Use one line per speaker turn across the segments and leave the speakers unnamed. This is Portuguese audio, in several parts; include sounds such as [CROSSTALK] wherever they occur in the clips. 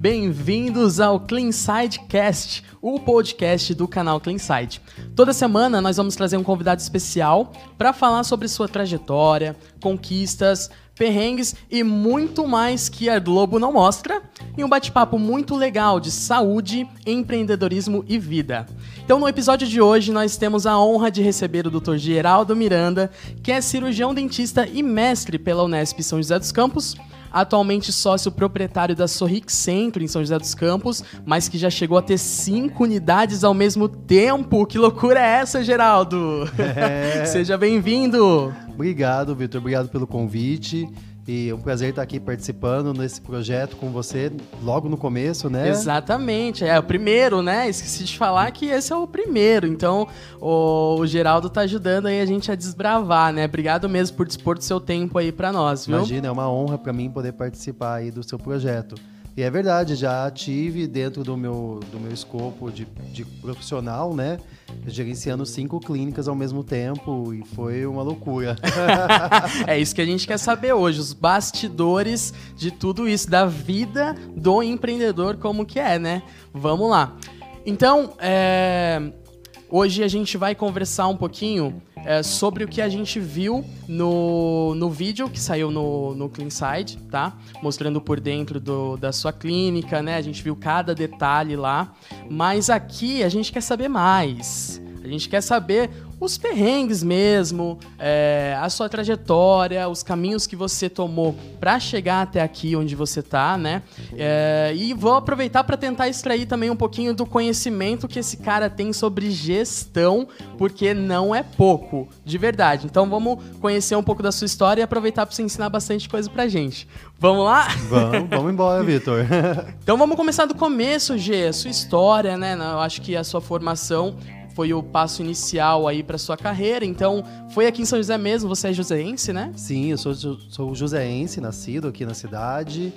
Bem-vindos ao Cleanside Cast, o podcast do canal Cleanside. Toda semana nós vamos trazer um convidado especial para falar sobre sua trajetória, conquistas, perrengues e muito mais que a Globo não mostra, e um bate-papo muito legal de saúde, empreendedorismo e vida. Então, no episódio de hoje, nós temos a honra de receber o Dr. Geraldo Miranda, que é cirurgião dentista e mestre pela Unesp São José dos Campos atualmente sócio proprietário da Sorric Centro em São José dos Campos, mas que já chegou a ter cinco unidades ao mesmo tempo. Que loucura é essa, Geraldo? É. [LAUGHS] Seja bem-vindo.
Obrigado, Vitor. Obrigado pelo convite. E é um prazer estar aqui participando nesse projeto com você logo no começo, né?
Exatamente. É o primeiro, né? Esqueci de falar que esse é o primeiro. Então, o, o Geraldo tá ajudando aí a gente a desbravar, né? Obrigado mesmo por dispor do seu tempo aí para nós, viu?
Imagina, é uma honra para mim poder participar aí do seu projeto. E é verdade, já tive dentro do meu, do meu escopo de, de profissional, né? Gerenciando cinco clínicas ao mesmo tempo e foi uma loucura. [LAUGHS]
é isso que a gente quer saber hoje, os bastidores de tudo isso, da vida do empreendedor, como que é, né? Vamos lá. Então, é, hoje a gente vai conversar um pouquinho é, sobre o que a gente viu no, no vídeo que saiu no, no Cleanside, tá? Mostrando por dentro do, da sua clínica, né? A gente viu cada detalhe lá. Mas aqui a gente quer saber mais. A gente quer saber os perrengues mesmo, é, a sua trajetória, os caminhos que você tomou para chegar até aqui onde você tá, né? É, e vou aproveitar para tentar extrair também um pouquinho do conhecimento que esse cara tem sobre gestão, porque não é pouco, de verdade. Então vamos conhecer um pouco da sua história e aproveitar para você ensinar bastante coisa pra gente. Vamos lá?
Vamos, vamos embora, Vitor. [LAUGHS]
então vamos começar do começo, G, a sua história, né? Eu acho que a sua formação foi o passo inicial aí para sua carreira. Então, foi aqui em São José mesmo, você é joseense, né?
Sim, eu sou, sou joseense, nascido aqui na cidade.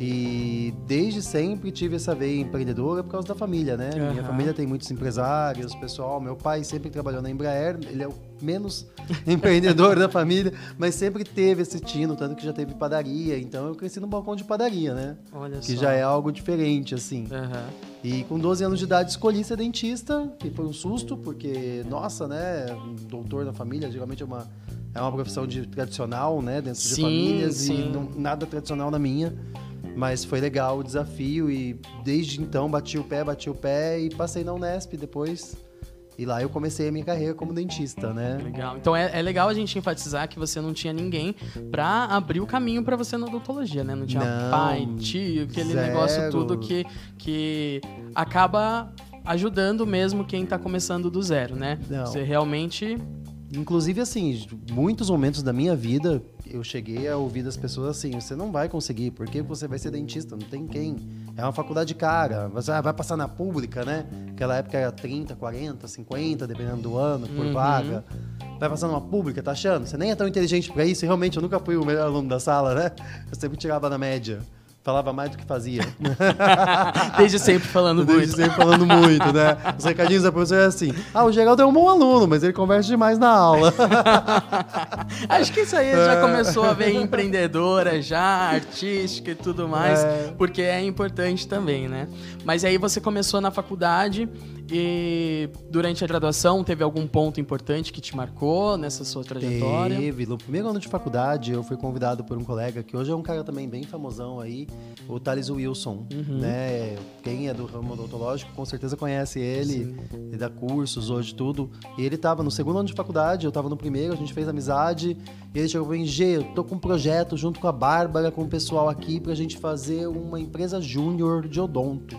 E desde sempre tive essa veia empreendedora por causa da família, né? Uhum. Minha família tem muitos empresários, pessoal. Meu pai sempre trabalhou na Embraer, ele é o menos [LAUGHS] empreendedor da família, mas sempre teve esse tino, tanto que já teve padaria. Então eu cresci no balcão de padaria, né?
Olha
que
só.
já é algo diferente, assim.
Uhum.
E com 12 anos de idade escolhi ser dentista, que foi um susto, porque, nossa, né? Um doutor da família geralmente é uma, é uma profissão de tradicional, né? Dentro
sim,
de famílias
sim.
e não, nada tradicional na minha. Mas foi legal o desafio e desde então bati o pé, bati o pé e passei na Unesp depois. E lá eu comecei a minha carreira como dentista, né?
Legal. Então é, é legal a gente enfatizar que você não tinha ninguém para abrir o caminho para você na odontologia, né? Não tinha
não,
pai, tio, aquele
zero.
negócio tudo que, que acaba ajudando mesmo quem tá começando do zero, né?
Não.
Você realmente
Inclusive, assim, muitos momentos da minha vida, eu cheguei a ouvir das pessoas assim: você não vai conseguir, porque você vai ser dentista, não tem quem. É uma faculdade cara, você vai passar na pública, né? Aquela época era 30, 40, 50, dependendo do ano, por
Uhum.
vaga. Vai passar numa pública, tá achando? Você nem é tão inteligente pra isso, e realmente eu nunca fui o melhor aluno da sala, né? Eu sempre tirava na média. Falava mais do que fazia. [LAUGHS]
desde sempre falando
Desde
muito.
sempre falando muito, né? Os recadinhos da professora é assim: ah, o Geraldo é um bom aluno, mas ele conversa demais na aula. [LAUGHS]
Acho que isso aí já começou a ver empreendedora já, artística e tudo mais,
É.
porque é importante também, né? Mas aí você começou na faculdade e durante a graduação teve algum ponto importante que te marcou nessa sua trajetória?
Teve. No primeiro ano de faculdade, eu fui convidado por um colega que hoje é um cara também bem famosão aí, o Thales Wilson,
Uhum.
né? Quem é do ramo odontológico com certeza conhece ele, ele dá cursos hoje, tudo. E ele tava no segundo ano de faculdade, eu tava no primeiro, a gente fez amizade, e ele chegou e falou, G, eu tô com um projeto junto com a Bárbara, com o pessoal aqui, pra gente fazer uma empresa júnior de odonto.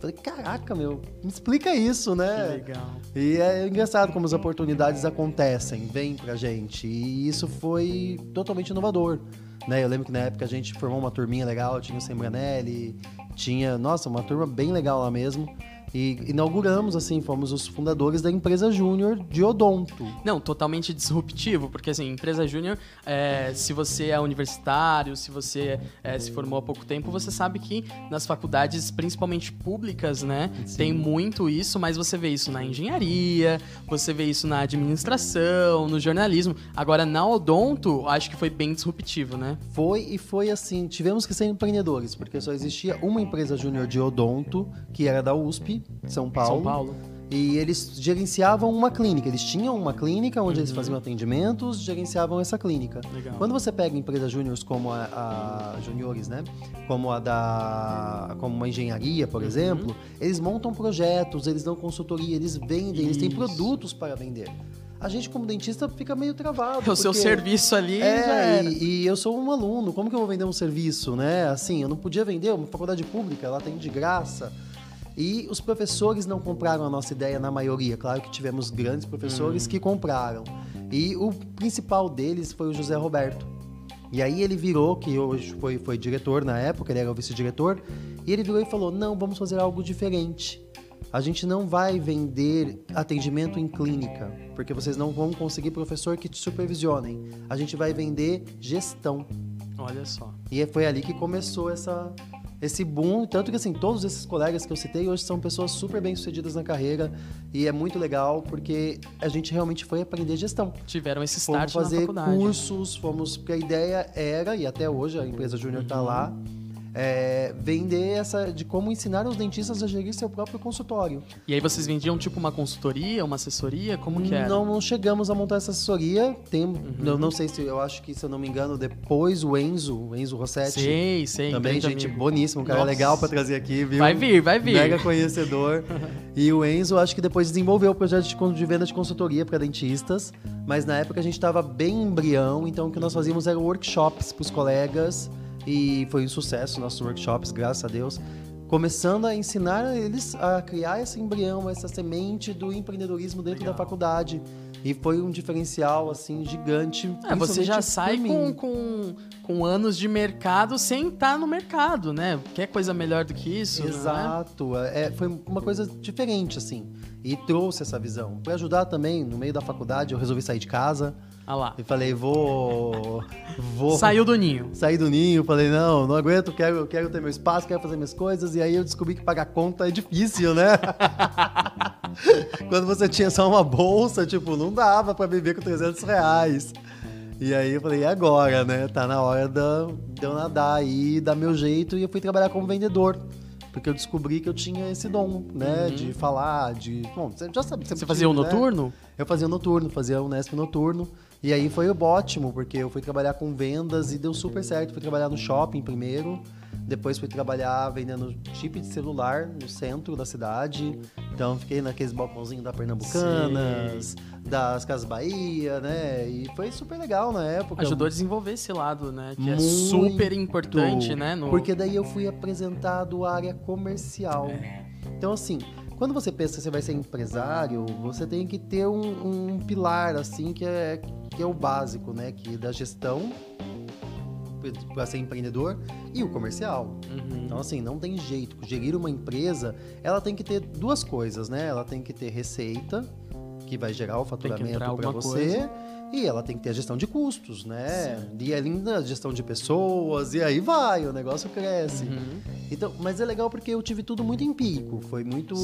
Falei, caraca, meu, me explica isso,
Que
né?
legal.
E é engraçado como as oportunidades acontecem, vêm pra gente. E isso foi totalmente inovador. Né? Eu lembro que na época a gente formou uma turminha legal, tinha o Sembranelli, tinha, nossa, uma turma bem legal lá mesmo. E inauguramos, assim, fomos os fundadores da empresa Júnior de Odonto.
Não, totalmente disruptivo, porque assim, empresa júnior, é, se você é universitário, se você é, se formou há pouco tempo, você sabe que nas faculdades, principalmente públicas, né,
Sim.
tem muito isso, mas você vê isso na engenharia, você vê isso na administração, no jornalismo. Agora, na odonto, acho que foi bem disruptivo, né?
Foi e foi assim, tivemos que ser empreendedores, porque só existia uma empresa júnior de odonto, que era da USP, São Paulo.
São Paulo.
E eles gerenciavam uma clínica. Eles tinham uma clínica onde
Uhum.
eles faziam atendimentos, gerenciavam essa clínica.
Legal.
Quando você pega empresas júniores como a, a juniores, né? Como a da como uma engenharia,
Uhum.
por exemplo, eles montam projetos, eles dão consultoria, eles vendem, eles têm
Isso.
produtos para vender. A gente como dentista fica meio travado.
O seu serviço ali
é, e, e eu sou um aluno, como que eu vou vender um serviço, né? Assim, eu não podia vender, uma faculdade pública, ela tem de graça. E os professores não compraram a nossa ideia na maioria. Claro que tivemos grandes professores
Hum.
que compraram. E o principal deles foi o José Roberto. E aí ele virou, que hoje foi, foi diretor na época, ele era o vice-diretor, e ele virou e falou: não, vamos fazer algo diferente. A gente não vai vender atendimento em clínica, porque vocês não vão conseguir professor que te supervisionem. A gente vai vender gestão.
Olha só.
E foi ali que começou essa, esse boom. Tanto que, assim, todos esses colegas que eu citei hoje são pessoas super bem-sucedidas na carreira. E é muito legal porque a gente realmente foi aprender gestão.
Tiveram esse
Fomos
start na
fazer cursos, fomos. Porque a ideia era, e até hoje a empresa Júnior está lá,
Uhum.
É, vender essa. de como ensinar os dentistas a gerir seu próprio consultório.
E aí vocês vendiam tipo uma consultoria, uma assessoria? Como que era?
Não, não chegamos a montar essa assessoria. Tem,
Uhum.
eu não sei se, eu acho que, se eu não me engano, depois o Enzo, o Enzo Rossetti.
Sei, sei.
Também, gente
amigo.
boníssimo, um cara
Nossa.
legal pra trazer aqui, viu?
Vai vir, vai vir.
Mega conhecedor. [LAUGHS] e o Enzo, acho que depois desenvolveu o projeto de, venda de consultoria para dentistas, mas na época a gente estava bem embrião, então o que nós fazíamos era workshops pros colegas e foi um sucesso nossos workshops, graças a Deus. Começando a ensinar eles a criar esse embrião, essa semente do empreendedorismo dentro
Legal.
da faculdade. E foi um diferencial, assim, gigante.
É, você já sai com, com, com anos de mercado sem estar no mercado, né? Quer coisa melhor do que isso? é?
Exato. É, foi uma coisa diferente, assim. E trouxe essa visão. Para ajudar também, no meio da faculdade, eu resolvi sair de casa.
Ah lá.
E falei, vou. Vou.
Saiu do ninho.
Sair do ninho, falei, não, não aguento, quero, quero ter meu espaço, quero fazer minhas coisas. E aí eu descobri que pagar conta é difícil, né? [LAUGHS] Quando você tinha só uma bolsa, tipo, não dava pra viver com 300 reais. E aí eu falei, e agora, né? Tá na hora da- de eu nadar aí, dar meu jeito. E eu fui trabalhar como vendedor. Porque eu descobri que eu tinha esse dom, né? De falar, de. Bom, você já sabe.
Uhum. Você fazia o
tive, né?
noturno?
Eu fazia o noturno, fazia o Nesp noturno. E aí foi ótimo, porque eu fui trabalhar com vendas e deu super certo. Fui trabalhar no shopping primeiro, depois fui trabalhar vendendo chip de celular no centro da cidade. Então fiquei naqueles balcãozinhos da Pernambucanas, das Casas Bahia, né? E foi super legal na época.
Ajudou a desenvolver esse lado, né? Que é
Muito.
super importante, né? No...
Porque daí eu fui apresentado à área comercial.
É.
Então, assim, quando você pensa que você vai ser empresário, você tem que ter um, um pilar, assim, que é, que é o básico, né? Que é da gestão para ser empreendedor e o comercial.
Uhum.
Então, assim, não tem jeito. Gerir uma empresa, ela tem que ter duas coisas, né? Ela tem que ter receita, que vai gerar o faturamento para você. E ela tem que ter a gestão de custos, né? E ainda a gestão de pessoas, e aí vai, o negócio cresce.
Uhum.
Então, mas é legal porque eu tive tudo muito empírico. Foi muito.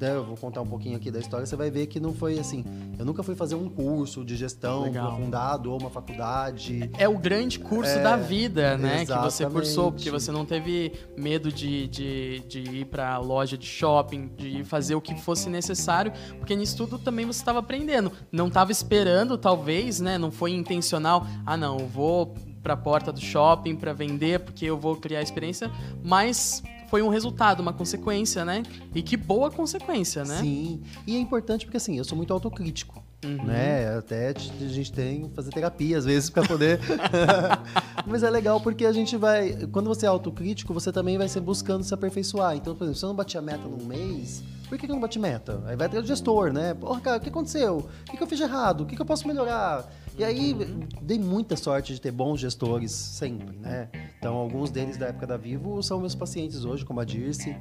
né, eu vou contar um pouquinho aqui da história, você vai ver que não foi assim. Eu nunca fui fazer um curso de gestão
Legal.
aprofundado ou uma faculdade.
É o grande curso
É,
da vida, né? Que você
exatamente.
cursou, porque você não teve medo de, de, de ir pra loja de shopping, de fazer o que fosse necessário, porque nisso tudo também você estava aprendendo. Não estava esperando, talvez, né? Não foi intencional. Ah, não, eu vou pra porta do shopping pra vender, porque eu vou criar experiência, mas foi um resultado, uma consequência, né? E que boa consequência, né?
Sim. E é importante porque assim, eu sou muito autocrítico.
Uhum.
Né? Até a gente tem que fazer terapia às vezes para poder. [LAUGHS] [LAUGHS] Mas é legal porque a gente vai. Quando você é autocrítico, você também vai ser buscando se aperfeiçoar. Então, por exemplo, se eu não bati a meta num mês, por que que eu não bati meta? Aí vai ter o gestor, né? Porra, cara, o que aconteceu? O que que eu fiz de errado? O que que eu posso melhorar? E aí dei muita sorte de ter bons gestores sempre, né? Então alguns deles da época da Vivo são meus pacientes hoje, como a Dirce,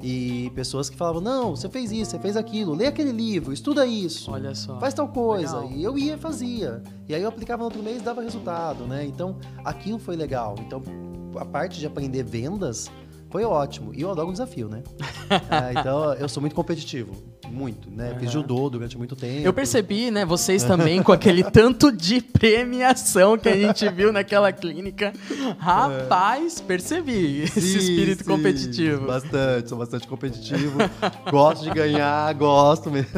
e pessoas que falavam: "Não, você fez isso, você fez aquilo, lê aquele livro, estuda isso.
Olha só.
Faz tal coisa".
Legal.
E eu ia e fazia. E aí eu aplicava no outro mês e dava resultado, né? Então aquilo foi legal. Então a parte de aprender vendas foi ótimo. E eu adoro um desafio, né? [LAUGHS] É, então eu sou muito competitivo. Muito, né? Fiz
Aham.
judô durante muito tempo.
Eu percebi, né, vocês também com aquele [LAUGHS] tanto de premiação que a gente viu naquela clínica. Rapaz, percebi esse
Sim,
espírito
sim,
competitivo.
Bastante, sou bastante competitivo. gosto de ganhar, gosto mesmo.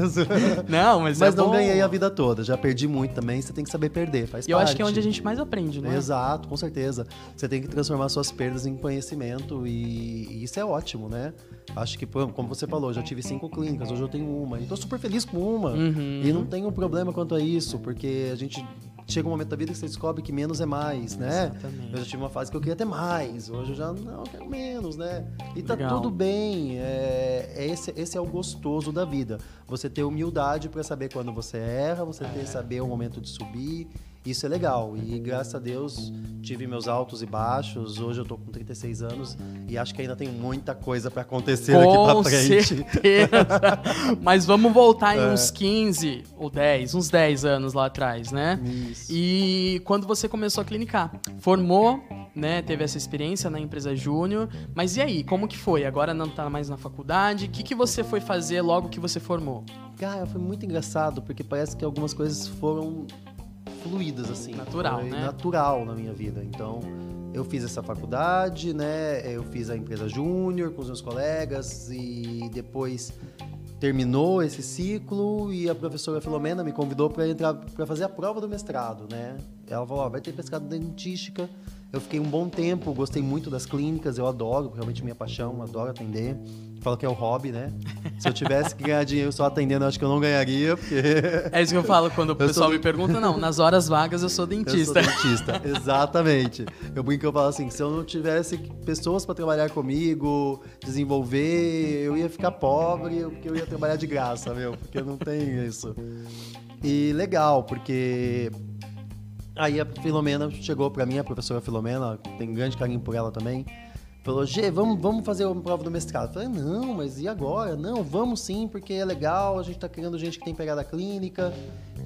Não, mas,
Mas
é
não
bom.
ganhei a vida toda. Já perdi muito também. Você tem que saber perder. Faz
E eu
parte.
acho que é onde a gente mais aprende, não é?
Exato, com certeza. Você tem que transformar suas perdas em conhecimento e, e isso é ótimo, né? Acho que, como você falou, eu já tive cinco clínicas, hoje eu tenho uma. E tô super feliz com uma.
Uhum.
E não tenho problema quanto a isso, porque a gente chega um momento da vida que você descobre que menos é mais, né?
Exatamente.
Eu já tive uma fase que eu queria ter mais, hoje eu já não eu quero menos, né? E tá
Legal.
tudo bem. É, é esse, esse é o gostoso da vida. Você ter humildade para saber quando você erra, você
É.
ter saber o momento de subir. Isso é legal. E graças a Deus tive meus altos e baixos. Hoje eu tô com 36 anos e acho que ainda tem muita coisa para acontecer daqui
Com
para frente.
certeza. Mas vamos voltar em
É.
uns 15 ou 10, uns 10 anos lá atrás, né?
Isso.
E quando você começou a clinicar, formou, né? Teve essa experiência na empresa Júnior. Mas e aí, como que foi? Agora não tá mais na faculdade. O que, que você foi fazer logo que você formou?
Cara, foi muito engraçado, porque parece que algumas coisas foram fluídas, assim.
Natural, né?
Natural na minha vida. Então, eu fiz essa faculdade, né? Eu fiz a empresa júnior com os meus colegas e depois terminou esse ciclo e a professora Filomena me convidou para entrar para fazer a prova do mestrado, né? Ela falou, ó, vai ter pescado dentística. Eu fiquei um bom tempo, gostei muito das clínicas, eu adoro, realmente minha paixão, adoro atender. Falo que é o hobby, né? Se eu tivesse que ganhar dinheiro só atendendo, acho que eu não ganharia, porque
É isso que eu falo quando o [LAUGHS]
sou
pessoal
de-
me pergunta. Não, nas horas vagas eu sou [LAUGHS]
eu sou
dentista.
dentista. [LAUGHS] Exatamente. Eu brinco eu falo assim, se eu não tivesse pessoas para trabalhar comigo, desenvolver, eu ia ficar pobre, porque eu ia trabalhar de graça, meu, porque não tem isso. E legal, porque aí a Filomena chegou para mim, a professora Filomena, tem grande carinho por ela também. Falou, Gê, vamos, vamos fazer a prova do mestrado. Eu falei, não, mas e agora? Não, vamos sim, porque é legal, a gente tá querendo gente que tem pegada clínica.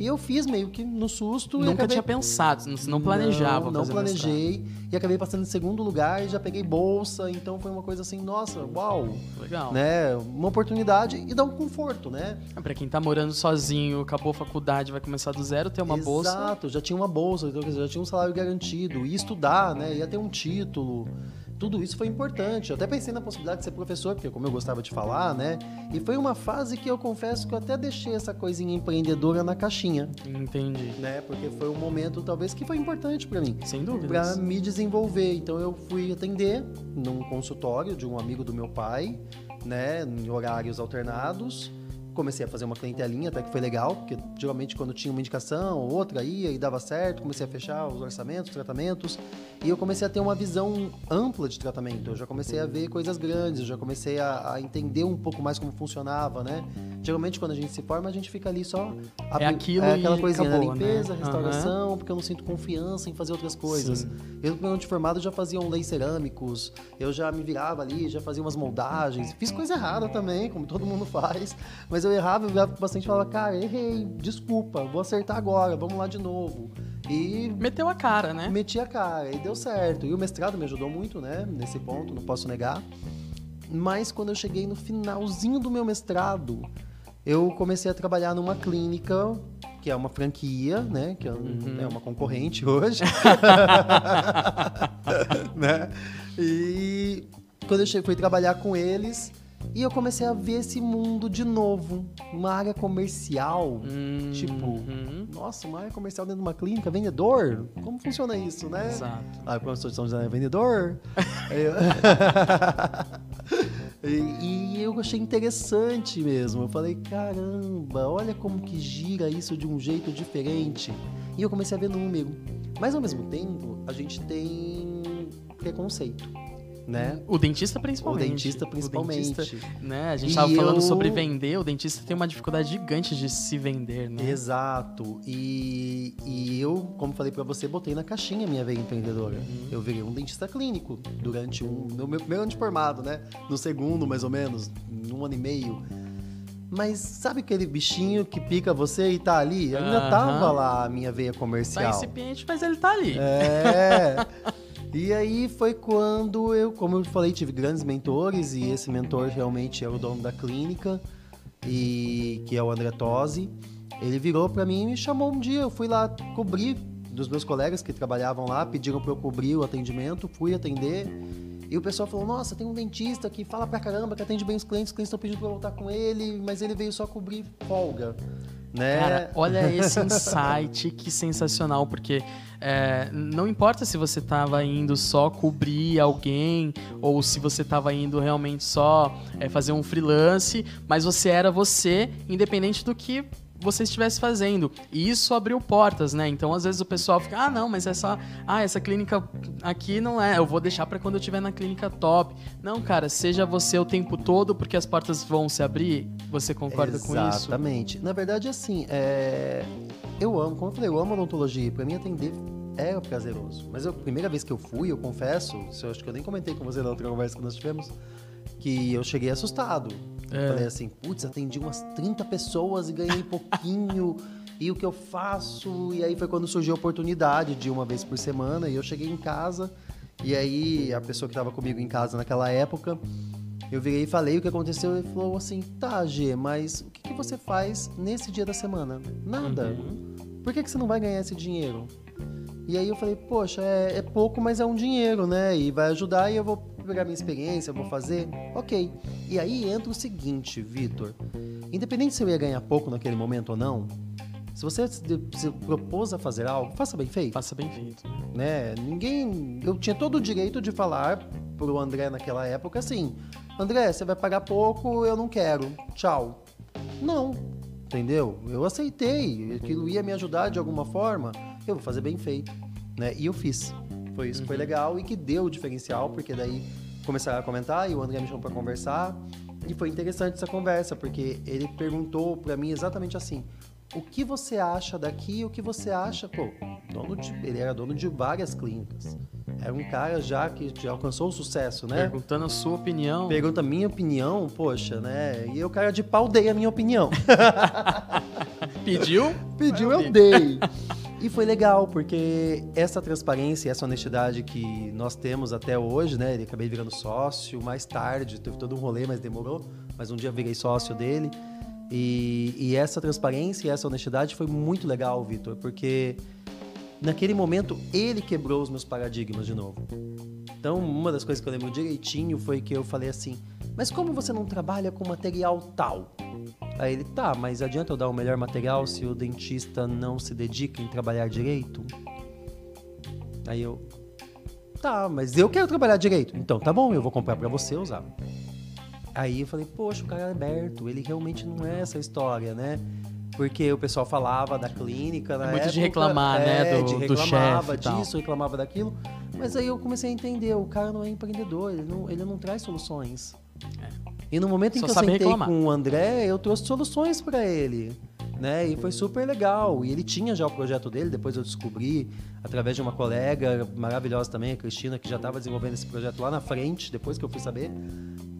E eu fiz meio que no susto. e
Nunca
acabei-
tinha pensado, não, planejava
Não, não
fazer mestrado.
planejei. E acabei passando em segundo lugar e já peguei bolsa. Então foi uma coisa assim, nossa, uau.
Legal.
Né? Uma oportunidade e dá um conforto, né?
Pra quem tá morando sozinho, acabou a faculdade, vai começar do zero, ter uma bolsa.
Exato, já tinha uma bolsa, então, quer dizer, já tinha um salário garantido. Ia estudar, né? Ia ter um título. Tudo isso foi importante. Eu até pensei na possibilidade de ser professor, porque como eu gostava de falar, né? E foi uma fase que eu confesso que eu até deixei essa coisinha empreendedora na caixinha,
Entendi.
né? Porque foi um momento talvez que foi importante para mim.
Sem
para
dúvidas.
me desenvolver. Então eu fui atender num consultório de um amigo do meu pai, né, em horários alternados. Comecei a fazer uma clientelinha, até que foi legal, porque geralmente quando tinha uma indicação, outra ia e dava certo, comecei a fechar os orçamentos, os tratamentos, e eu comecei a ter uma visão ampla de tratamento. Eu já comecei a ver coisas grandes, eu já comecei a, a entender um pouco mais como funcionava, né? Geralmente quando a gente se forma, a gente fica ali só abri-
aquilo
é aquela coisinha,
acabou,
né? limpeza,
né?
restauração, porque eu não sinto confiança em fazer outras coisas.
Sim.
Eu, ano de formado, já fazia um leis cerâmicos, eu já me virava ali, já fazia umas moldagens. Fiz coisa errada também, como todo mundo faz. Mas eu errava, eu virava pro paciente e falava, cara, errei, desculpa, vou acertar agora, vamos lá de novo. E
Meteu a cara, né?
meti a cara, e deu certo. E o mestrado me ajudou muito, né, nesse ponto, não posso negar. Mas quando eu cheguei no finalzinho do meu mestrado, eu comecei a trabalhar numa clínica, que é uma franquia, né? Que é, um- é uma concorrente hoje. [LAUGHS] [LAUGHS] né? E quando eu cheguei, fui trabalhar com eles, e eu comecei a ver esse mundo de novo. Uma área comercial.
Hum,
Tipo,
uhum.
nossa, uma área comercial dentro de uma clínica, vendedor? Como funciona isso, né?
Exato.
Ah, o professor de São José é vendedor. Aí [LAUGHS] eu- [LAUGHS] e, e eu achei interessante mesmo. Eu falei, caramba, olha como que gira isso de um jeito diferente. E eu comecei a ver número. Mas ao mesmo tempo, a gente tem preconceito. Né?
O dentista principalmente.
O dentista principalmente.
O dentista, né? A gente estava falando
eu-
sobre vender, o dentista tem uma dificuldade gigante de se vender, né?
Exato. E, e eu, como falei pra você, botei na caixinha minha veia empreendedora.
Uhum.
Eu virei um dentista clínico durante um. No meu primeiro ano de formado, né? No segundo, mais ou menos, um ano e meio. Mas sabe aquele bichinho que pica você e tá ali? Ainda
Aham.
tava lá a minha veia
Tá
comercial.
incipiente, mas ele tá ali.
É. [LAUGHS] E aí foi quando eu, como eu falei, tive grandes mentores e esse mentor realmente é o dono da clínica e que é o André Tosi. Ele virou pra mim e me chamou um dia, eu fui lá cobrir dos meus colegas que trabalhavam lá, pediram pra eu cobrir o atendimento, fui atender. E o pessoal falou: "Nossa, tem um dentista que fala pra caramba, que atende bem os clientes, os clientes estão pedindo pra voltar com ele, mas ele veio só cobrir folga". Né?
Cara, olha esse insight, que sensacional, porque é, não importa se você tava indo só cobrir alguém ou se você tava indo realmente só é, fazer um freelance, mas você era você, independente do que você estivesse fazendo. E isso abriu portas, né? Então, às vezes o pessoal fica, ah, não, mas essa, ah, essa clínica aqui não é, eu vou deixar pra quando eu estiver na clínica top. Não, cara, seja você o tempo todo, porque as portas vão se abrir. Você concorda com isso?
Exatamente. Na verdade, assim, é... eu amo, como eu falei, eu amo odontologia. Pra mim, atender é prazeroso. Mas a primeira vez que eu fui, eu confesso, eu acho que eu nem comentei com você na outra conversa que nós tivemos, que eu cheguei assustado.
É.
Falei assim, putz, atendi umas 30 pessoas e ganhei pouquinho. e o que eu faço? E aí foi quando surgiu a oportunidade de uma vez por semana. E eu cheguei em casa. E aí a pessoa que estava comigo em casa naquela época, eu virei e falei o que aconteceu. E ele falou assim: tá, G, mas o que, que você faz nesse dia da semana? Nada. Por que, que você não vai ganhar esse dinheiro? E aí eu falei, poxa, é, é pouco, mas é um dinheiro, né? E vai ajudar e eu vou pegar minha experiência, vou fazer. Ok. E aí entra o seguinte, Vitor. Independente se eu ia ganhar pouco naquele momento ou não, se você se, propôs a fazer algo, faça bem feito
Faça bem feito. né?
né? Ninguém. Eu tinha todo o direito de falar pro André naquela época assim: André, você vai pagar pouco, eu não quero. Tchau. Não. Entendeu? Eu aceitei. Aquilo ia me ajudar de alguma forma. Eu vou fazer bem feito. Né? E eu fiz. Foi isso, foi legal e que deu o diferencial, porque daí começaram a comentar e o André me chamou pra conversar. E foi interessante essa conversa, porque ele perguntou pra mim exatamente assim: o que você acha daqui e o que você acha, pô, dono de, ele era dono de várias clínicas. Era um cara já que já alcançou o sucesso, né?
Perguntando a sua opinião.
Pergunta a minha opinião, poxa, né? E o cara de pau dei a minha opinião. [LAUGHS]
Pediu?
Pediu, eu dei. E foi legal, porque essa transparência essa honestidade que nós temos até hoje, né? Ele acabei virando sócio mais tarde, teve todo um rolê, mas demorou. Mas um dia virei sócio dele. E, e essa transparência e essa honestidade foi muito legal, Vitor, porque naquele momento ele quebrou os meus paradigmas de novo. Então, uma das coisas que eu lembro direitinho foi que eu falei assim: Mas como você não trabalha com material tal? Aí ele, tá, mas adianta eu dar o melhor material se o dentista não se dedica em trabalhar direito? Aí eu, tá, mas eu quero trabalhar direito. Então tá bom, eu vou comprar pra você usar. Aí eu falei, poxa, o cara é aberto, ele realmente não é essa história, né? Porque o pessoal falava da clínica na
É muito
época,
de reclamar, né,
é,
do-
de
do
reclamava
chefe tal.
disso, reclamava daquilo. Mas aí eu comecei a entender, o cara não é empreendedor, ele não, ele não traz soluções. E no momento em
Só
que eu sentei
reclamar.
com o André, eu trouxe soluções para ele. Né? E foi super legal. E ele tinha já o projeto dele, depois eu descobri, através de uma colega maravilhosa também, a Cristina, que já estava desenvolvendo esse projeto lá na frente, depois que eu fui saber.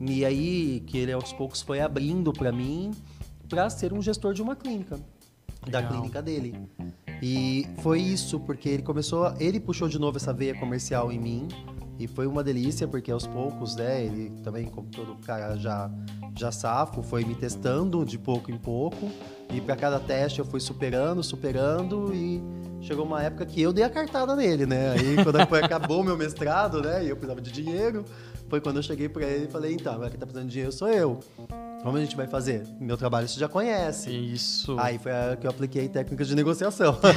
E aí que ele aos poucos foi abrindo para mim para ser um gestor de uma clínica, da
Legal.
clínica dele. E foi isso, porque ele começou, ele puxou de novo essa veia comercial em mim. E foi uma delícia, porque aos poucos, né, ele também, como todo cara já, já safo, foi me testando de pouco em pouco. E para cada teste eu fui superando, superando e chegou uma época que eu dei a cartada nele, né? Aí quando [LAUGHS] acabou meu mestrado, né, e eu precisava de dinheiro, foi quando eu cheguei para ele e falei, então, agora quem tá precisando de dinheiro sou eu. Como a gente vai fazer? Meu trabalho você já conhece.
Isso.
Aí foi a que eu apliquei técnicas de negociação. [LAUGHS]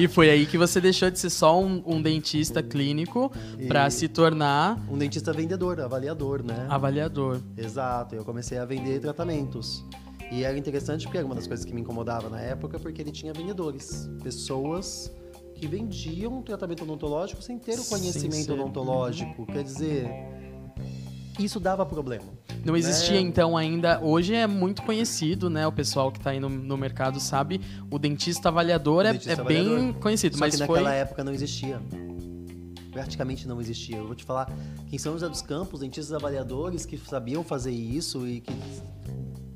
E foi aí que você deixou de ser só um, um dentista clínico pra
E-
se tornar
um dentista vendedor, avaliador, né?
avaliador.
Exato, eu comecei a vender tratamentos. E era interessante porque era uma das coisas que me incomodava na época, porque ele tinha vendedores, pessoas que vendiam tratamento odontológico sem ter o conhecimento odontológico. Quer dizer, isso dava problema.
Não existia,
É.
então, ainda. Hoje é muito conhecido, né? O pessoal que tá aí no, no mercado sabe. O dentista avaliador
O
é,
dentista
é bem
avaliador.
conhecido,
Só
mas
que
foi.
naquela época não existia. Praticamente não existia. Eu vou te falar, quem são os dos Campos, dentistas avaliadores que sabiam fazer isso e que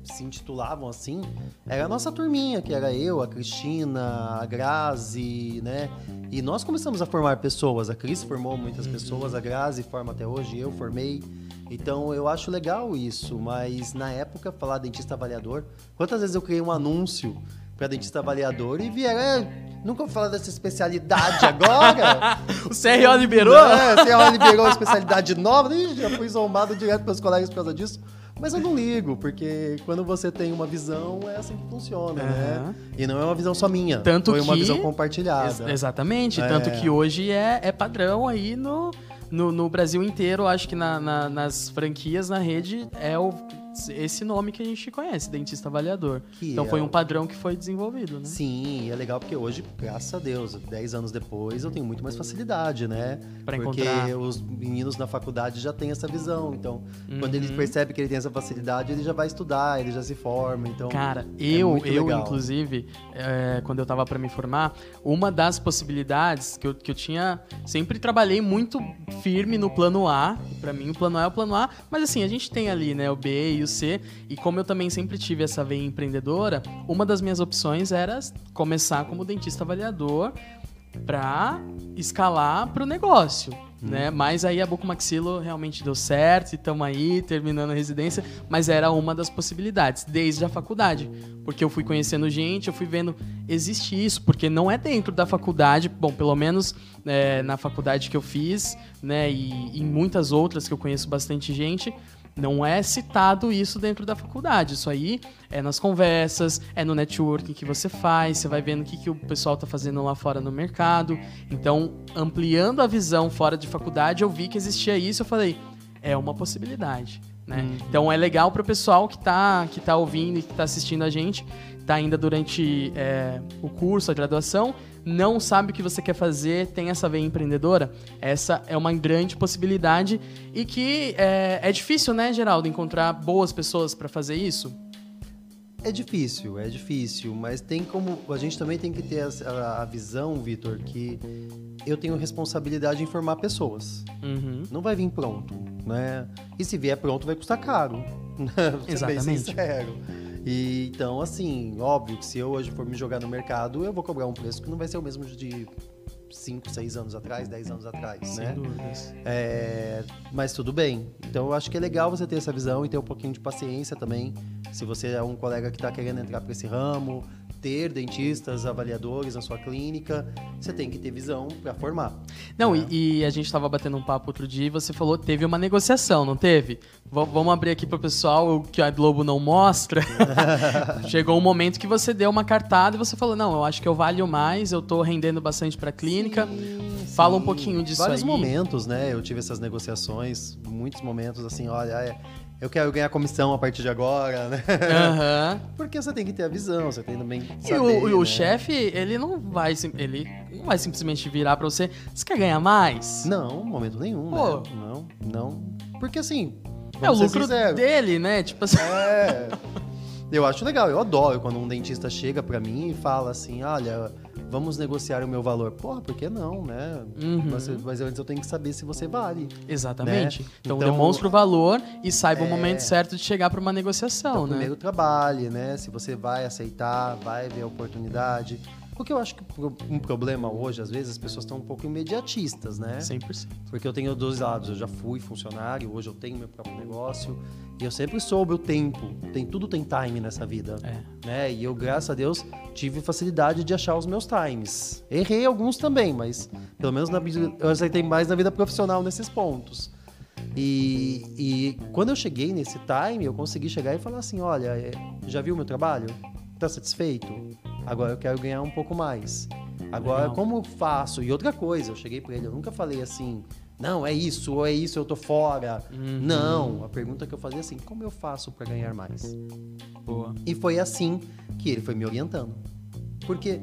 se intitulavam assim, era a nossa turminha, que era eu, a Cristina, a Grazi, né? E nós começamos a formar pessoas. A Cris formou muitas pessoas, a Grazi forma até hoje, eu formei. Então eu acho legal isso, mas na época falar dentista avaliador, quantas vezes eu criei um anúncio para dentista avaliador e vieram, "É, nunca vou falar dessa especialidade agora. [LAUGHS]
O CRO liberou?
É, você ela liberou uma especialidade nova, Ih, já fui zombado direto pelos colegas por causa disso. Mas eu não ligo, porque quando você tem uma visão, é assim que funciona,
Aham.
né? E não é uma visão só minha.
Tanto
foi uma
que-
visão compartilhada.
Ex- exatamente.
É.
Tanto que hoje é, é padrão aí no, no, no Brasil inteiro. Acho que na- na- nas franquias, na rede, é o, esse nome que a gente conhece, dentista avaliador.
Que
então
é
foi um padrão que foi desenvolvido, né?
Sim, é legal porque hoje, graças a Deus, 10 anos depois, eu tenho muito mais facilidade, né?
Pra
porque
encontrar.
os meninos na faculdade já têm essa visão. Então, quando
Uhum.
ele percebe que ele tem essa facilidade, ele já vai estudar, ele já se forma. Então,
Cara,
é
eu, eu
legal.
inclusive, é, quando eu tava pra me formar, uma das possibilidades que eu, que eu tinha. Sempre trabalhei muito firme no plano A. Pra mim, o plano A é o plano A. Mas assim, a gente tem ali, né, o B e o C. E como eu também sempre tive essa veia empreendedora, uma das minhas opções era começar como dentista avaliador pra escalar pro negócio. Né? Mas aí a Bucomaxilo realmente deu certo estamos aí terminando a residência, mas era uma das possibilidades desde a faculdade, porque eu fui conhecendo gente, eu fui vendo existe isso, porque não é dentro da faculdade, bom, pelo menos é, na faculdade que eu fiz, né, e em muitas outras que eu conheço bastante gente, não é citado isso dentro da faculdade. Isso aí é nas conversas, é no networking que você faz, você vai vendo o que, que o pessoal tá fazendo lá fora no mercado. Então, ampliando a visão fora de faculdade, eu vi que existia isso, eu falei, é uma possibilidade. Né? Então é legal para o pessoal que tá, que tá ouvindo e que tá assistindo a gente, tá ainda durante é, o curso, a graduação, não sabe o que você quer fazer, tem essa veia empreendedora, essa é uma grande possibilidade e que é, é difícil, né, Geraldo, encontrar boas pessoas para fazer isso?
É difícil, é difícil, mas tem como. A gente também tem que ter a, a- visão, Vitor, que eu tenho responsabilidade em formar pessoas.
Uhum.
Não vai vir pronto, né? E se vier pronto, vai custar caro. [LAUGHS] Vou ser bem
Exatamente.
sincero. E, então, assim, óbvio que se eu hoje for me jogar no mercado, eu vou cobrar um preço que não vai ser o mesmo de 5, 6 anos atrás, 10 anos atrás,
Sem
né?
dúvidas.
É, mas tudo bem. Então eu acho que é legal você ter essa visão e ter um pouquinho de paciência também. Se você é um colega que está querendo entrar para esse ramo, ter dentistas, avaliadores na sua clínica, você tem que ter visão para formar.
Não,
É.
e, e a gente tava batendo um papo outro dia e você falou teve uma negociação, não teve? V- vamos abrir aqui pro pessoal o que a Globo não mostra. [LAUGHS] Chegou um momento que você deu uma cartada e você falou: Não, eu acho que eu valho mais, eu tô rendendo bastante pra clínica. Fala um
Sim,
pouquinho disso
Vários
aí.
momentos, né? Eu tive essas negociações, muitos momentos assim, olha, é, eu quero ganhar comissão a partir de agora, né?
Aham. [LAUGHS]
Porque você tem que ter a visão, você tem também que
E o,
saber,
o
né?
chefe, ele não vai ele não vai simplesmente virar pra você. Você quer ganhar mais?
Não, momento nenhum,
Pô.
né? Não, não. Porque assim,
é o lucro dele, né? Tipo assim.
É. Eu acho legal, eu adoro quando um dentista chega pra mim e fala assim: olha, vamos negociar o meu valor. Porra, por que não, né?
Uhum.
Mas, mas antes eu tenho que saber se você vale.
Exatamente.
Né?
Então,
Então-
demonstra o valor e saiba o
É.
momento certo de chegar pra uma negociação,
Então,
né?
primeiro trabalhe, né? Se você vai aceitar, vai ver a oportunidade. Porque eu acho que um problema hoje, às vezes, as pessoas estão um pouco imediatistas, né?
100%.
Porque eu tenho dois lados. Eu já fui funcionário, hoje eu tenho meu próprio negócio. E eu sempre soube o tempo. Tem, tudo tem time nessa vida.
É.
Né? E eu, graças a Deus, tive facilidade de achar os meus times. Errei alguns também, mas pelo menos na eu acertei mais na vida profissional nesses pontos. E, e quando eu cheguei nesse time, eu consegui chegar e falar assim: olha, é, já viu o meu trabalho? Tá satisfeito? Agora eu quero ganhar um pouco mais. Agora,
Legal.
como eu faço? E outra coisa, eu cheguei pra ele, eu nunca falei assim, não, é isso, ou é isso, eu tô fora.
Uhum.
Não, a pergunta que eu fazia é assim, como eu faço pra ganhar mais?
Boa.
E foi assim que ele foi me orientando. Porque,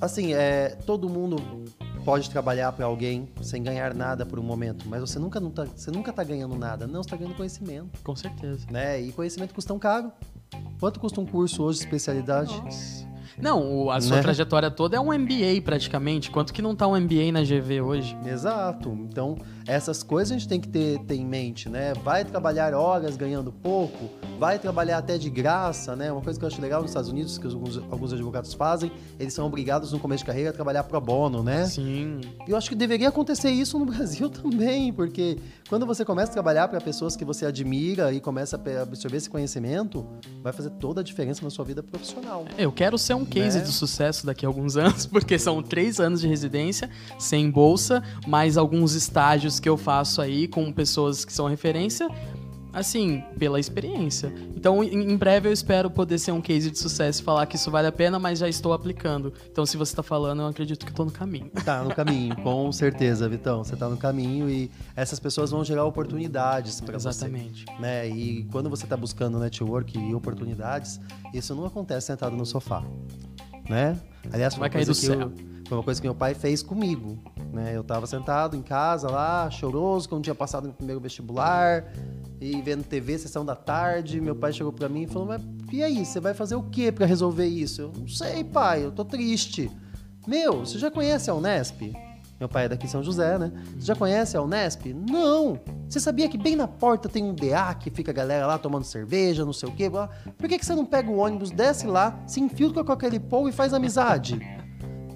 assim, é, todo mundo pode trabalhar para alguém sem ganhar nada por um momento, mas você nunca, não tá, você nunca tá ganhando nada. Não, você tá ganhando conhecimento.
Com certeza.
Né? E conhecimento custa um caro. Quanto custa um curso hoje de especialidade?
Nossa. Não, a sua
Né?
trajetória toda é um MBA praticamente. Quanto que não tá um MBA na GV hoje?
Exato. Então, essas coisas a gente tem que ter, ter em mente, né? Vai trabalhar horas ganhando pouco, vai trabalhar até de graça, né? Uma coisa que eu acho legal nos Estados Unidos, que alguns, alguns advogados fazem, eles são obrigados no começo de carreira a trabalhar pro bono, né?
Sim.
E eu acho que deveria acontecer isso no [LAUGHS] Brasil também, porque quando você começa a trabalhar para pessoas que você admira e começa a absorver esse conhecimento, vai fazer toda a diferença na sua vida profissional.
Eu quero ser um case
Né?
de sucesso daqui a alguns [LAUGHS] anos, porque são três anos de residência, sem bolsa, mais alguns estágios que eu faço aí com pessoas que são referência, assim, pela experiência. Então, em, breve eu espero poder ser um case de sucesso e falar que isso vale a pena, mas já estou aplicando. Então, se você tá falando, eu acredito que estou no caminho.
Tá no caminho, com certeza, Vitão. Você tá no caminho e essas pessoas vão gerar oportunidades para você.
Exatamente.
Né? E quando você está buscando network e oportunidades, isso não acontece sentado no sofá, né? Aliás, foi uma, coisa que eu- foi uma coisa que meu pai fez comigo, né? Eu estava sentado em casa lá, choroso, que eu não tinha passado no primeiro vestibular, e vendo TV, sessão da tarde, meu pai chegou para mim e falou: "Mas e aí, você vai fazer o que para resolver isso?" Eu não sei, pai, eu tô triste. Meu, você já conhece a Unesp? Meu pai é daqui de São José, né? Você já conhece a Unesp? Não! Você sabia que bem na porta tem um DA que fica a galera lá tomando cerveja, não sei o quê? blá? Por que, que você não pega o ônibus, desce lá, se infiltra com aquele povo e faz amizade?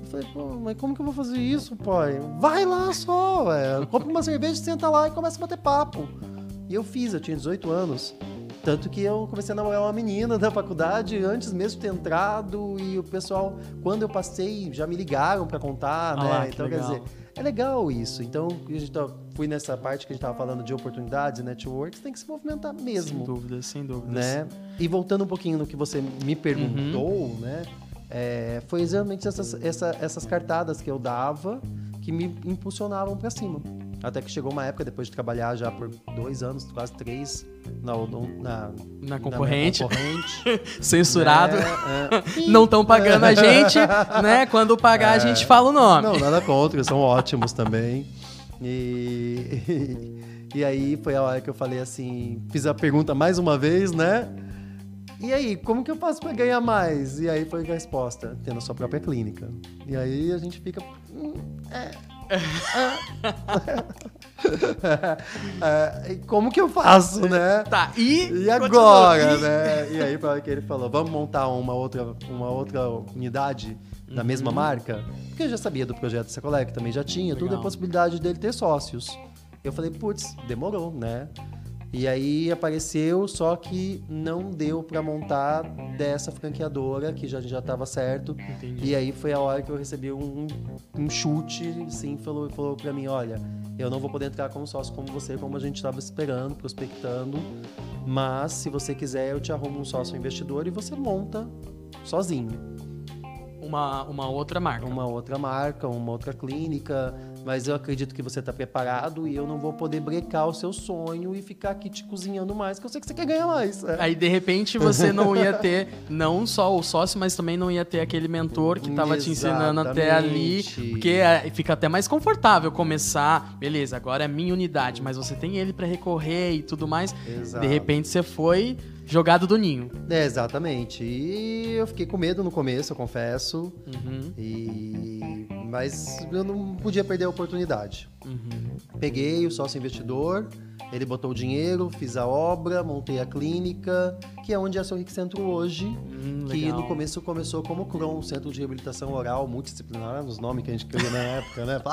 Eu falei, pô, mas como que eu vou fazer isso, pai? Vai lá só, velho. Compra uma cerveja, senta lá e começa a bater papo. E eu fiz, eu tinha 18 anos. Tanto que eu comecei a namorar uma menina [LAUGHS] da faculdade antes mesmo de ter entrado. E o pessoal, quando eu passei, já me ligaram pra contar,
Ah
né?
lá,
então, quer
legal.
dizer, é legal isso. Então, a gente tá- fui nessa parte que a gente tava falando de oportunidades networks, tem que se movimentar
Sem
mesmo
dúvidas, sem dúvidas.
né? E voltando um pouquinho no que você me perguntou, né? É, foi exatamente essas, essa- essas cartadas que eu dava que me impulsionavam para cima. Até que chegou uma época, depois de trabalhar já por dois anos, quase três, na, na,
Na concorrente,
Na concorrente [LAUGHS]
censurado.
né? É.
Não estão pagando a gente, né? Quando pagar, a gente fala o nome.
Não, nada contra, são ótimos também. E, [LAUGHS] e aí foi a hora que eu falei assim, fiz a pergunta mais uma vez, né? E aí, como que eu faço para ganhar mais? E aí foi a resposta, tendo a sua própria clínica. E aí a gente fica. hum, é, [LAUGHS] é. É, e como que eu faço, né?
Tá, e.
E agora, né? E aí, para que ele falou, vamos montar uma outra, uma outra unidade da mesma marca? Porque eu já sabia do projeto Secolé, que também já tinha, tudo
Legal.
a possibilidade dele ter sócios. Eu falei, putz, demorou, né? E aí apareceu, só que não deu para montar dessa franqueadora, que já já estava certo.
Entendi.
E aí foi a hora que eu recebi um, um chute, sim, falou, falou para mim, olha, eu não vou poder entrar como sócio como você, como a gente estava esperando, prospectando, mas se você quiser eu te arrumo um sócio investidor e você monta sozinho.
Uma, uma outra marca.
Uma outra marca, uma outra clínica, mas eu acredito que você está preparado e eu não vou poder brecar o seu sonho e ficar aqui te cozinhando mais, que eu sei que você quer ganhar mais. É.
Aí, de repente, você não ia [LAUGHS] ter não só o sócio, mas também não ia ter aquele mentor que tava te ensinando até ali. Porque é, fica até mais confortável começar. Beleza, agora é minha unidade, mas você tem ele pra recorrer e tudo mais.
Exato.
De repente, você foi jogado do ninho.
É, exatamente. E eu fiquei com medo no começo, eu confesso.
Uhum,
E... Mas eu não podia perder a oportunidade.
uhum.
Peguei o sócio investidor, ele botou o dinheiro, fiz a obra, montei a clínica, que é onde é a Sorric Centro hoje.
Hum,
que
legal.
no começo começou como CROM, Centro de Reabilitação Oral Multidisciplinar, os nomes que a gente criou na época, né? [LAUGHS]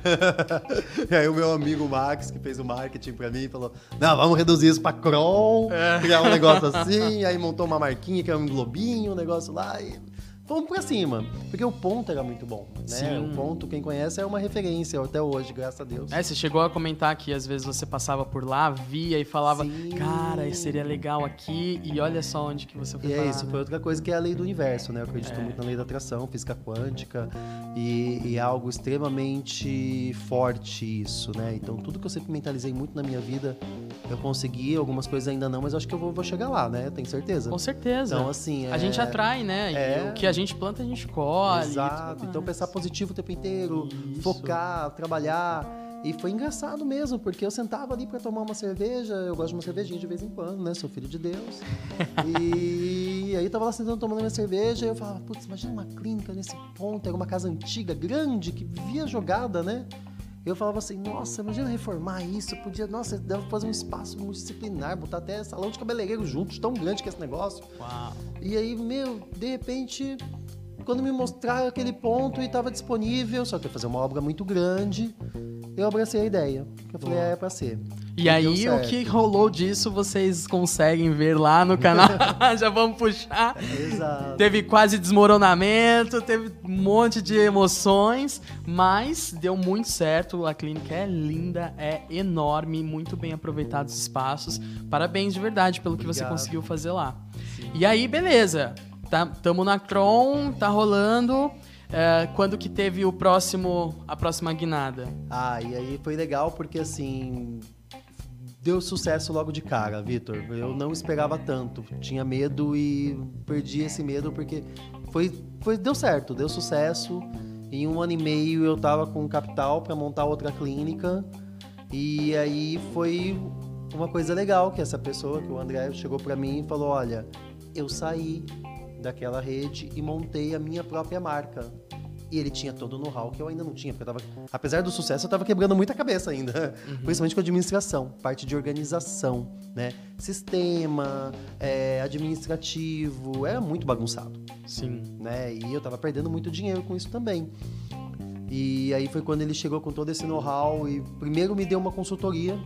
[LAUGHS] e aí o meu amigo Max, que fez o marketing pra mim, falou, não, vamos reduzir isso pra CROM,
É.
criar um negócio assim, aí montou uma marquinha que era um globinho, um negócio lá, e fomos pra cima. Porque o ponto era muito bom, né?
Sim.
O ponto, quem conhece, é uma referência até hoje, graças a Deus.
É, você chegou a comentar que às vezes você passava por lá, via e falava,
Sim.
cara, seria legal aqui, e olha só onde que você foi
E é
parar,
isso,
né?
foi outra coisa que é a lei do universo, né? Eu acredito
É.
muito na lei da atração, física quântica, e, e é algo extremamente forte isso, né? Então, tudo que eu sempre mentalizei muito na minha vida, eu consegui, algumas coisas ainda não, mas acho que eu vou, vou chegar lá, né? Tenho certeza.
Com certeza.
Então, assim,
A gente
é-
atrai, né?
É.
o que a gente gente planta, a gente colhe.
Exato. Então pensar positivo o tempo inteiro, Isso. focar, trabalhar. E foi engraçado mesmo, porque eu sentava ali para tomar uma cerveja, eu gosto de uma cervejinha de vez em quando, né? Sou filho de Deus. [LAUGHS] e aí eu tava lá sentando tomando minha cerveja e eu falava, putz, imagina uma clínica nesse ponto, era uma casa antiga, grande, que via jogada, né? Eu falava assim, nossa, imagina reformar isso, podia, nossa, deve fazer um espaço multidisciplinar, botar até salão de cabeleireiro juntos, tão grande que é esse negócio.
Uau.
E aí, meu, de repente, quando me mostraram aquele ponto e estava disponível, só que ia fazer uma obra muito grande, eu abracei a ideia. Eu falei, é, é pra ser.
E, e aí, o que rolou disso, vocês conseguem ver lá no canal. [LAUGHS] Já vamos puxar.
Exato.
Teve quase desmoronamento, teve um monte de emoções, mas deu muito certo. A clínica é linda, é enorme, muito bem aproveitados os espaços. Parabéns de verdade pelo Obrigado. que você conseguiu fazer lá. Sim. E aí, beleza. Tá, tamo na Cron, tá rolando. É, quando que teve o próximo, a próxima guinada?
Ah, e aí foi legal porque assim deu sucesso logo de cara, Vitor. Eu não esperava tanto, tinha medo e perdi esse medo porque foi, foi deu certo, deu sucesso. Em um ano e meio eu tava com capital para montar outra clínica e aí foi uma coisa legal que essa pessoa, que o André chegou para mim e falou, olha, eu saí daquela rede e montei a minha própria marca. E ele tinha todo o know-how que eu ainda não tinha, porque eu tava, apesar do sucesso, eu estava quebrando muita cabeça ainda, uhum. [LAUGHS] principalmente com administração, parte de organização, né? Sistema, é, administrativo, era muito bagunçado.
Sim.
Né? E eu estava perdendo muito dinheiro com isso também. E aí foi quando ele chegou com todo esse know-how e primeiro me deu uma consultoria,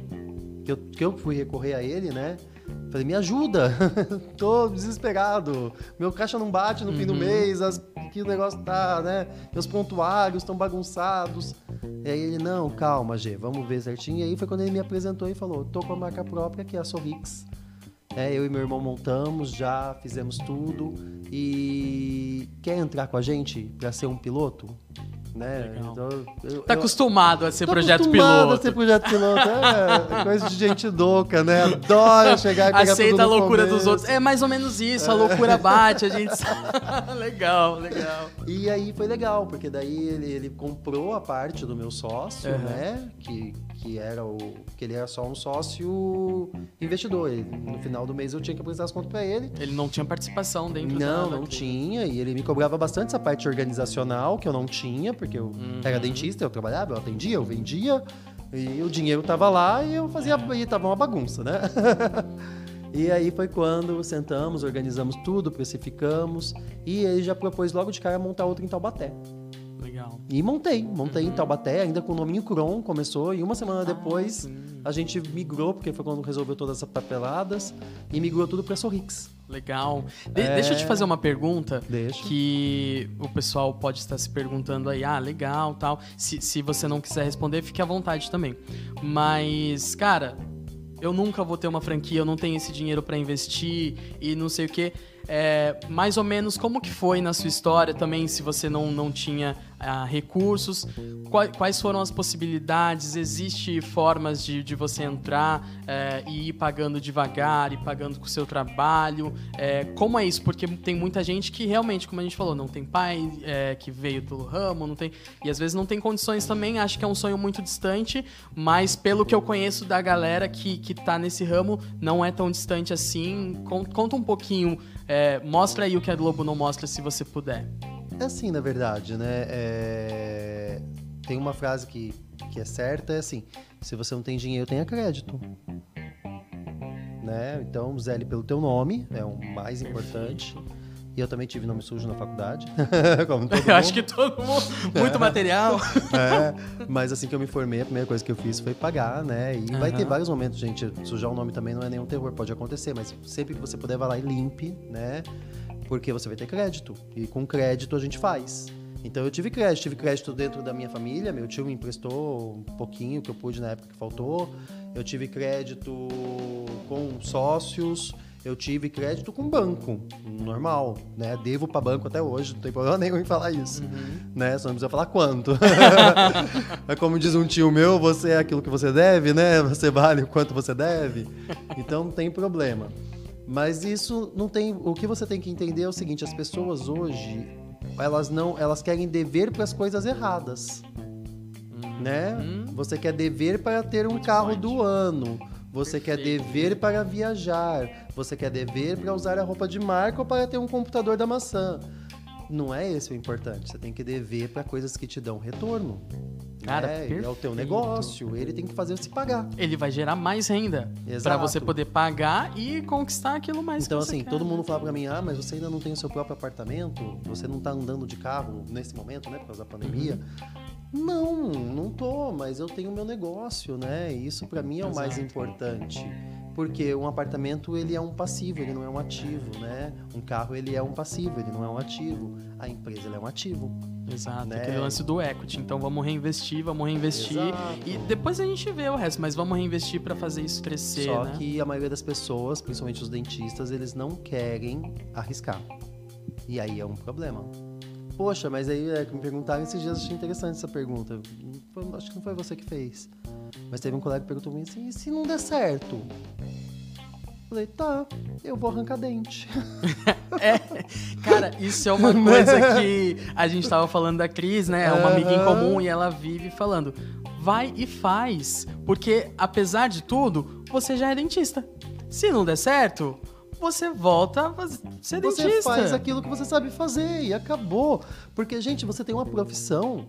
que eu, que eu fui recorrer a ele, né? Falei, me ajuda, [LAUGHS] tô desesperado, meu caixa não bate no uhum. fim do uhum. mês, as, que o negócio tá, né? Meus pontuários estão bagunçados. E aí ele, não, calma, G, vamos ver certinho. E aí foi quando ele me apresentou e falou, tô com a marca própria, que é a Sorrix. É, eu e meu irmão montamos, já fizemos tudo. E quer entrar com a gente para ser um piloto? Né?
Então, eu, tá eu, acostumado a ser projeto piloto.
a ser projeto piloto. É, coisa de gente louca, né? Adora chegar e pegar
Aceita
a
loucura
começo.
dos outros. É mais ou menos isso, a loucura bate, a gente [LAUGHS] legal, legal.
E aí foi legal, porque daí ele, ele comprou a parte do meu sócio, uhum. né? Que, que era o que ele era só um sócio investidor. Ele, no final do mês eu tinha que apresentar as contas para ele.
Ele não tinha participação dentro
Não, da, não tinha. E ele me cobrava bastante essa parte organizacional que eu não tinha, porque eu uhum. era dentista, eu trabalhava, eu atendia, eu vendia. E o dinheiro tava lá e eu fazia. É. E tava uma bagunça, né? [LAUGHS] E aí foi quando sentamos, organizamos tudo, precificamos e ele já propôs logo de cara montar outro em Taubaté.
Legal.
E montei, montei uhum. em Taubaté, ainda com o nominho Cron, começou, e uma semana ah, depois sim. a gente migrou, porque foi quando resolveu todas essas papeladas, e migrou tudo para Sorrix.
Legal. De é... Deixa eu te fazer uma pergunta.
Deixa.
Que o pessoal pode estar se perguntando aí, ah, legal, tal. Se, se você não quiser responder, fique à vontade também. Mas, cara, eu nunca vou ter uma franquia, eu não tenho esse dinheiro para investir e não sei o quê. É, mais ou menos como que foi na sua história também, se você não, não tinha ah, recursos, quais, quais, foram as possibilidades, existe formas de, de você entrar é, e ir pagando devagar, e pagando com o seu trabalho, é, como é isso? Porque tem muita gente que realmente, como a gente falou, não tem pai é, que veio do ramo, não tem, e às vezes não tem condições também, acho que é um sonho muito distante, mas pelo que eu conheço da galera que, que tá nesse ramo, não é tão distante assim, conta um pouquinho é, mostra aí o que a Globo não mostra, se você puder.
É assim, na verdade, né? É... Tem uma frase que, que é certa, é assim: se você não tem dinheiro, tenha crédito. Né? Então, zele pelo teu nome, é o mais importante. E eu também tive nome sujo na faculdade. [LAUGHS] como todo [LAUGHS]
eu acho que todo mundo. [LAUGHS] Muito material.
é, mas assim que eu me formei, a primeira coisa que eu fiz foi pagar, né? E uhum. vai ter vários momentos, gente. Sujar o nome também não é nenhum terror, pode acontecer, mas sempre que você puder, vá lá e limpe, né? Porque você vai ter crédito. E com crédito a gente faz. Então eu tive crédito, tive crédito dentro da minha família, meu tio me emprestou um pouquinho que eu pude na época que faltou. Eu tive crédito com sócios, eu tive crédito com banco, normal, né? Devo para banco até hoje, não tem problema [LAUGHS] nenhum em falar isso, uhum. né? Só não precisa falar quanto. [LAUGHS] é como diz um tio meu, você é aquilo que você deve, né? Você vale o quanto você deve. Então não tem problema. Mas isso não tem. O que você tem que entender é o seguinte: as pessoas hoje elas não, elas querem dever para as coisas erradas, né?
Hum.
Você quer dever para ter um
Muito
carro
forte.
do ano. Você quer
Perfeito.
dever para viajar. Você quer dever para usar a roupa de marca ou para ter um computador da maçã. Não é esse o importante. Você tem que dever para coisas que te dão retorno.
Cara,
né? É o teu
perfeito.
negócio. Ele tem que fazer se pagar.
Ele vai gerar mais renda
Exato.
você poder pagar e conquistar aquilo mais
Então, assim,
quer.
todo mundo fala pra mim, ah, mas você ainda não tem o seu próprio apartamento, você não tá andando de carro nesse momento, né, por causa da pandemia.
Uhum.
Não, não tô, mas eu tenho o meu negócio, né? E Isso pra mim é o mais
Exato.
importante. Porque um apartamento, ele é um passivo, ele não é um ativo, né? Um carro, ele é um passivo, ele não é um ativo. A empresa, é um ativo.
Exato,
né?
aquele lance do equity. Então vamos reinvestir, vamos reinvestir.
Exato.
E depois a gente vê o resto, mas vamos reinvestir pra fazer isso crescer,
Só
né?
que a maioria das pessoas, principalmente os dentistas, eles não querem arriscar. E aí é um problema. Poxa, mas aí é, me perguntaram esses dias, achei interessante essa pergunta. Acho que não foi você que fez. Mas teve um colega que perguntou pra mim assim, e se não der certo? Falei, tá, eu vou arrancar dente. [LAUGHS]
É, cara, isso é uma coisa que a gente tava falando da Cris, né? É uma amiga em comum e ela vive falando. Vai e faz. Porque, apesar de tudo, você já é dentista. Se não der certo, você volta a ser
Você
dentista.
faz aquilo que você sabe fazer e acabou. Porque, gente, você tem uma profissão.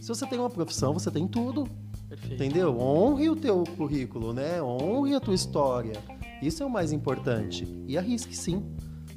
Se você tem uma profissão, você tem tudo.
Perfeito.
Entendeu? Honre o teu currículo, né? Honre a tua história. Isso é o mais importante. E arrisque sim,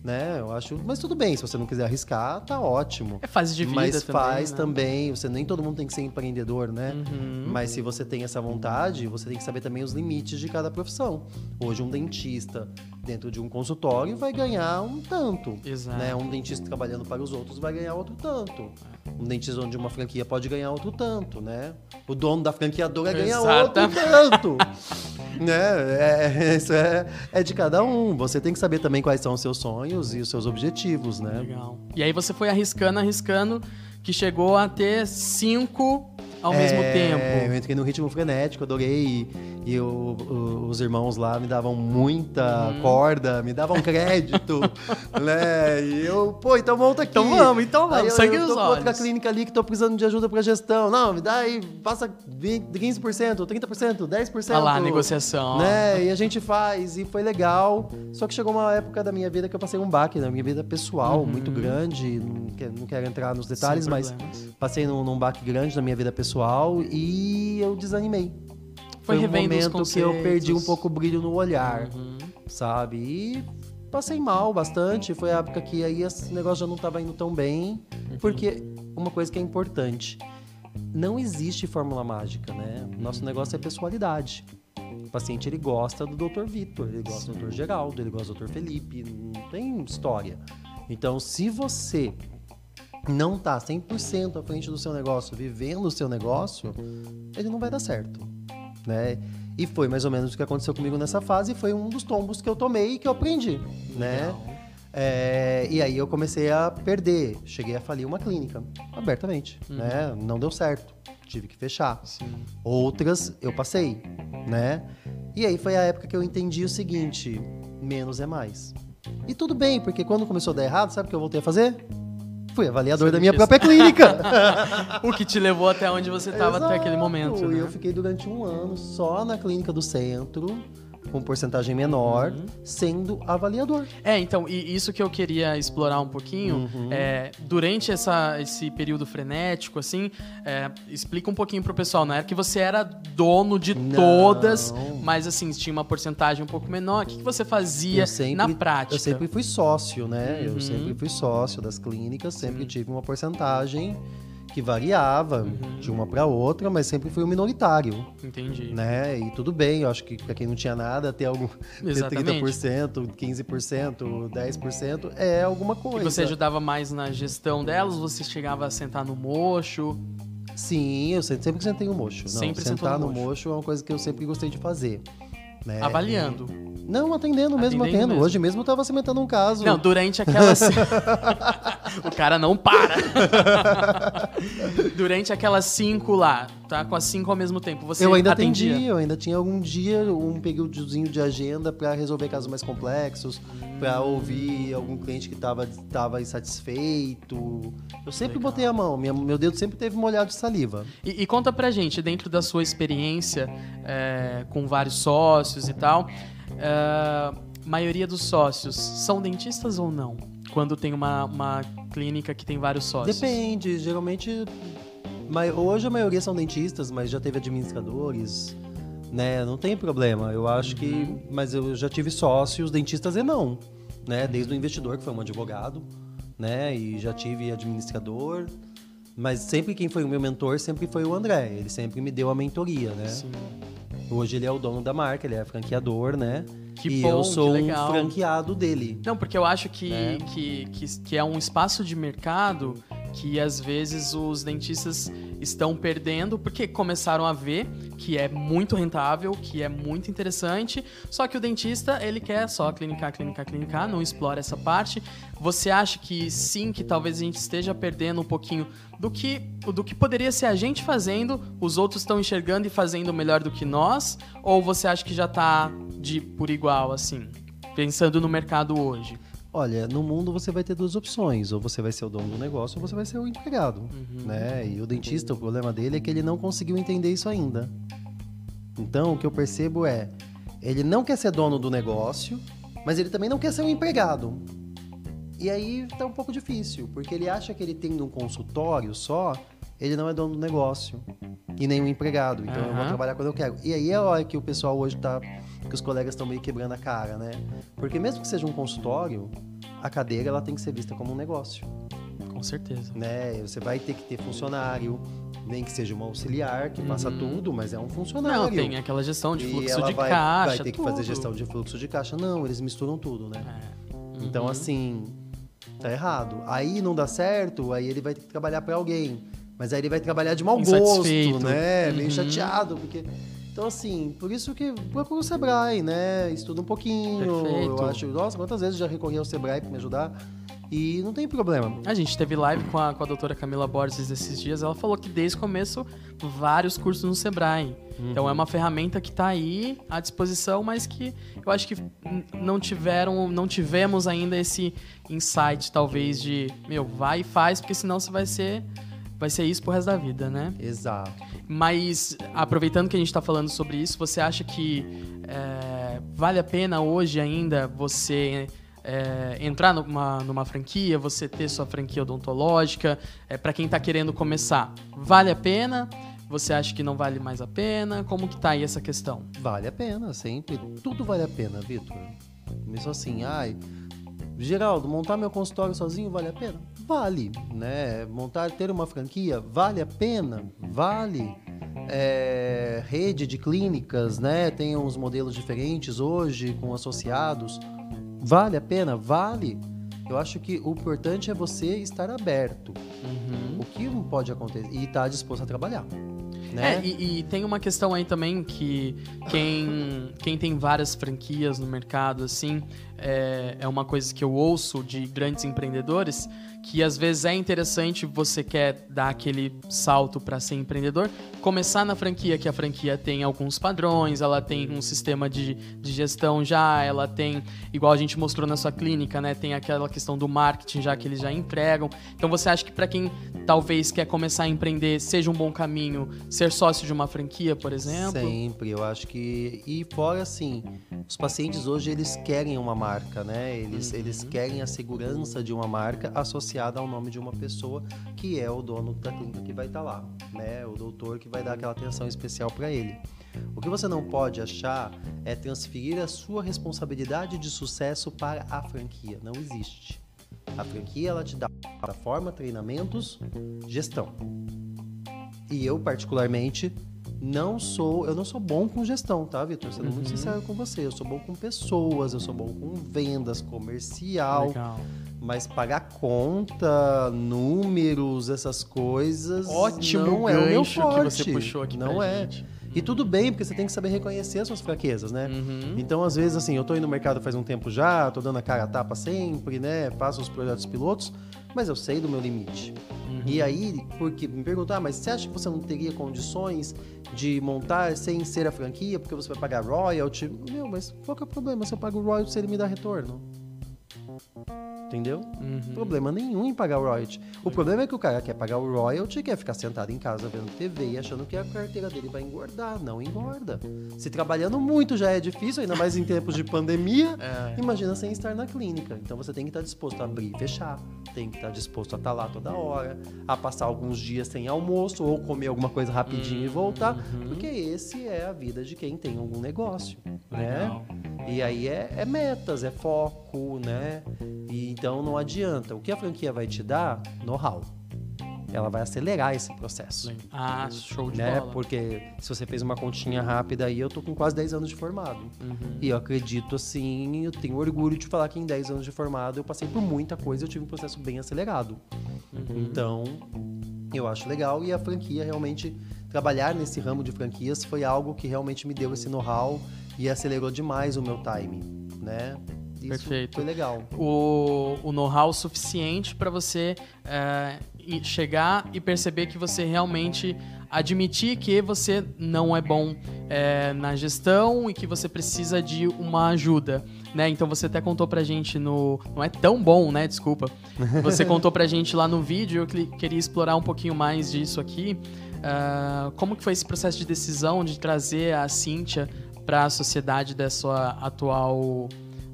né? Eu acho, mas tudo bem, se você não quiser arriscar, tá ótimo.
É fase de vida
mas
também.
faz
né?
também, você nem todo mundo tem que ser empreendedor, né?
Uhum.
Mas se você tem essa vontade, você tem que saber também os limites de cada profissão. Hoje um dentista dentro de um consultório vai ganhar um tanto,
Exato.
né? Um dentista trabalhando para os outros vai ganhar outro tanto. Um dentista onde uma franquia pode ganhar outro tanto, né? O dono da franqueadora ganha outro tanto. [LAUGHS] né? É, isso é, é de cada um. Você tem que saber também quais são os seus sonhos e os seus objetivos, né?
Legal. E aí você foi arriscando, arriscando, que chegou a ter cinco ao mesmo
É,
tempo.
Eu entrei no ritmo frenético, adorei. E, e o- os irmãos lá me davam muita
Uhum.
corda, me davam crédito, [LAUGHS] né? E eu, pô, então volta aqui.
Então vamos, então
Aí
vamos.
eu,
Sangue
eu
nos
tô com outra clínica ali que tô precisando de ajuda pra gestão. Não, me dá aí, passa 20, 15%, 30%, 10%.
Olha lá, a negociação.
Né? E a gente faz, e foi legal. Só que chegou uma época da minha vida que eu passei um baque na minha vida pessoal
Uhum.
muito grande. Não quero, não quero entrar nos detalhes, mas passei num, num baque grande na minha vida pessoal e eu desanimei.
Foi
Foi um momento que eu perdi um pouco o brilho no olhar,
Uhum.
sabe? E passei mal bastante. Foi a época que aí esse negócio já não estava indo tão bem.
Uhum.
Porque uma coisa que é importante: não existe fórmula mágica, né? Nosso negócio é pessoalidade. O paciente ele gosta do Dr. Vitor, ele gosta do Dr. Geraldo, ele gosta do Dr. Felipe, não tem história. Então, se você não tá 100% à frente do seu negócio, vivendo o seu negócio, ele não vai dar certo, né? E foi mais ou menos o que aconteceu comigo nessa fase, e foi um dos tombos que eu tomei e que eu aprendi, né? É, e aí eu comecei a perder, cheguei a falir uma clínica, abertamente, né? Não deu certo, tive que fechar.
Sim.
Outras eu passei, né? E aí foi a época que eu entendi o seguinte: menos é mais. E tudo bem, porque quando começou a dar errado, sabe o que eu voltei a fazer? Fui avaliador da minha própria clínica. [LAUGHS]
O que te levou até onde você estava até aquele momento, né?
eu fiquei durante um ano só na clínica do centro, com porcentagem menor,
Uhum.
sendo avaliador.
É, então, e isso que eu queria explorar um pouquinho,
Uhum.
é, durante essa, esse período frenético, assim, é, explica um pouquinho pro pessoal, não era que você era dono de
Não.
todas, mas assim, tinha uma porcentagem um pouco menor. O que, que você fazia
sempre-
na prática?
Eu sempre fui sócio, né?
Uhum.
Eu sempre fui sócio das clínicas, sempre
Sim.
tive uma porcentagem que variava
Uhum.
de uma para outra, mas sempre fui o minoritário,
Entendi.
né? E tudo bem, eu acho que para quem não tinha nada, ter algum [LAUGHS] ter
Exatamente.
30%, 15%, 10% é alguma
E
coisa.
você ajudava mais na gestão delas? Você chegava a sentar no mocho?
Sim, eu sempre, sempre sentei no mocho. Não,
Sempre
sentar
no
no
mocho.
mocho é uma coisa que eu sempre gostei de fazer. Né?
Avaliando.
Não, atendendo mesmo,
Atendendo.
Hoje mesmo eu tava cimentando um caso.
Não, durante aquela. [LAUGHS] [LAUGHS] o cara não para. Durante aquelas cinco lá, tá? Com as cinco ao mesmo tempo, você
eu ainda
atendia?
atendi, eu ainda tinha algum dia um períodozinho de agenda para resolver casos mais complexos, para ouvir algum cliente que estava tava insatisfeito. Eu sempre
Legal.
botei a mão, minha- meu dedo sempre teve molhado de saliva.
E, e conta pra gente, dentro da sua experiência é, com vários sócios e tal, é, maioria dos sócios são dentistas ou não? Quando tem uma, uma clínica que tem vários sócios?
Depende, geralmente. Hoje a maioria são dentistas, mas já teve administradores, né? Não tem problema. Eu acho que. Mas eu já tive sócios, dentistas e não. Né? Desde o investidor, que foi um advogado, né? E já tive administrador. Mas sempre quem foi o meu mentor sempre foi o André. Ele sempre me deu a mentoria, né?
Sim.
Hoje ele é o dono da marca, ele é franqueador, né?
Que
e
bom,
eu sou um
legal.
franqueado dele.
Não, porque eu acho que,
Né?
que, que, que é um espaço de mercado que às vezes os dentistas estão perdendo porque começaram a ver que é muito rentável, que é muito interessante, só que o dentista ele quer só clinicar, clinicar, clinicar, não explora essa parte. Você acha que sim, que talvez a gente esteja perdendo um pouquinho do que, do que poderia ser a gente fazendo, os outros estão enxergando e fazendo melhor do que nós? Ou você acha que já tá de por igual, assim? Pensando no mercado hoje.
Olha, no mundo você vai ter duas opções. Ou você vai ser o dono do negócio, ou você vai ser o empregado.
Uhum.
Né? E o dentista, o problema dele é que ele não conseguiu entender isso ainda. Então, o que eu percebo é, ele não quer ser dono do negócio, mas ele também não quer ser um empregado. E aí tá um pouco difícil, porque ele acha que ele tem um consultório só, ele não é dono do negócio. E nem um empregado. Então eu vou trabalhar quando eu quero. E aí é a hora que o pessoal hoje tá. Que os colegas estão meio quebrando a cara, né? Porque mesmo que seja um consultório, a cadeira ela tem que ser vista como um negócio.
Com certeza.
Né? Você vai ter que ter funcionário, nem que seja uma auxiliar que faça
Uhum.
tudo, mas é um funcionário.
Não, tem aquela gestão de
E
fluxo
ela
de
vai,
caixa.
vai ter que
tudo.
fazer gestão de fluxo de caixa. Não, eles misturam tudo, né?
É.
Então,
Uhum.
assim, tá errado. Aí não dá certo, aí ele vai ter que trabalhar pra alguém. Mas aí ele vai trabalhar de mau gosto, né? Meio
Uhum.
chateado, porque. Então, assim, por isso que procura o Sebrae, né? Estuda um pouquinho.
Perfeito.
Eu acho, nossa, quantas vezes eu já recorri ao Sebrae pra me ajudar? E não tem problema.
A gente teve live com a, com a doutora Camila Borges esses dias. Ela falou que desde o começo, vários cursos no Sebrae. Então é uma ferramenta que está aí à disposição, mas que eu acho que não tiveram, não tivemos ainda esse insight, talvez, de meu, vai e faz, porque senão você vai ser. Vai ser isso pro resto da vida, né?
Exato.
Mas, aproveitando que a gente está falando sobre isso, você acha que é, vale a pena hoje ainda você é, entrar numa, numa franquia, você ter sua franquia odontológica? É, para quem está querendo começar, vale a pena? Você acha que não vale mais a pena? Como que tá aí essa questão?
Vale a pena, sempre. Tudo vale a pena, Vitor. Mesmo assim, ai. Geraldo, montar meu consultório sozinho vale a pena? Vale, né? Montar, ter uma franquia, vale a pena? Vale. É, rede de clínicas, né? Tem uns modelos diferentes hoje com associados. Vale a pena? Vale. Eu acho que o importante é você estar aberto.
Uhum.
O que pode acontecer? E estar disposto a trabalhar. Né?
É, e, e tem uma questão aí também que quem, quem tem várias franquias no mercado, assim, é, é uma coisa que eu ouço de grandes empreendedores, que às vezes é interessante você quer dar aquele salto para ser empreendedor, começar na franquia, que a franquia tem alguns padrões, ela tem um sistema de, de gestão já, ela tem, igual a gente mostrou na sua clínica, né, tem aquela questão do marketing já que eles já entregam. Então você acha que para quem talvez quer começar a empreender, seja um bom caminho ser sócio de uma franquia, por exemplo?
Sempre, eu acho que. E fora assim, os pacientes hoje eles querem uma marca, né? Eles,
Uhum.
eles querem a segurança de uma marca associada ao nome de uma pessoa que é o dono da clínica que vai estar lá, né? O doutor que vai dar aquela atenção especial para ele. O que você não pode achar é transferir a sua responsabilidade de sucesso para a franquia. Não existe. A franquia ela te dá plataforma, treinamentos, gestão. E eu, particularmente, não sou. Eu não sou bom com gestão, tá, Vitor? Sendo muito
Uhum.
sincero com você. Eu sou bom com pessoas, eu sou bom com vendas, comercial.
Legal.
Mas pagar conta, números, essas coisas.
Ótimo
não é o meu
gancho que
forte.
você puxou aqui
Não é.
gente.
E tudo bem, porque você tem que saber reconhecer as suas fraquezas, né?
Uhum.
Então, às vezes, assim, eu tô indo no mercado faz um tempo já, tô dando a cara a tapa sempre, né? Faço os projetos pilotos, mas eu sei do meu limite.
Uhum.
E aí, porque me perguntar, ah, mas você acha que você não teria condições de montar sem ser a franquia, porque você vai pagar royalty? Meu, mas qual que é o problema se eu pago royalty se ele me dá retorno? Entendeu?
Uhum.
Problema nenhum em pagar o royalty. O problema é que o cara quer pagar o royalty quer ficar sentado em casa vendo TV e achando que a carteira dele vai engordar. Não engorda. Se trabalhando muito já é difícil, ainda mais em tempos de pandemia, [LAUGHS]
É.
imagina sem estar na clínica. Então você tem que estar disposto a abrir e fechar, tem que estar disposto a estar lá toda hora, a passar alguns dias sem almoço ou comer alguma coisa rapidinho e voltar,
Uhum.
porque esse é a vida de quem tem algum negócio, né? E aí é, é metas, é foco, né? E então não adianta. O que a franquia vai te dar? Know-how. Ela vai acelerar esse processo.
Ah, show de
Né?
bola.
Porque se você fez uma continha rápida aí, eu tô com quase 10 anos de formado.
Uhum.
E eu acredito assim, eu tenho orgulho de falar que em 10 anos de formado eu passei por muita coisa, eu tive um processo bem acelerado.
Uhum.
Então, eu acho legal e a franquia realmente trabalhar nesse ramo de franquias foi algo que realmente me deu esse know-how e acelerou demais o meu timing, né? Isso
Perfeito.
foi legal.
o, o know-how suficiente para você é, chegar e perceber que você realmente admitir que você não é bom é, na gestão e que você precisa de uma ajuda, né? Então você até contou pra gente no... Não é tão bom, né? Desculpa. [LAUGHS] Você contou pra gente lá no vídeo, eu que- queria explorar um pouquinho mais disso aqui. Ah, como que foi esse processo de decisão de trazer a Cíntia para a sociedade da sua atual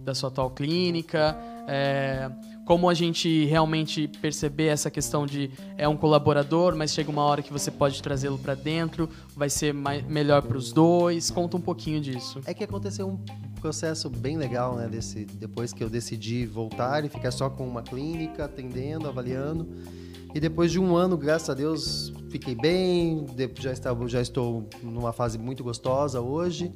da sua atual clínica, é, como a gente realmente perceber essa questão de é um colaborador, mas chega uma hora que você pode trazê-lo para dentro, vai ser mai- melhor para os dois. Conta um pouquinho disso.
É que aconteceu um processo bem legal, né? Desse, depois que eu decidi voltar e ficar só com uma clínica, atendendo, avaliando. E depois de um ano, graças a Deus, fiquei bem, já, estava, já estou numa fase muito gostosa hoje.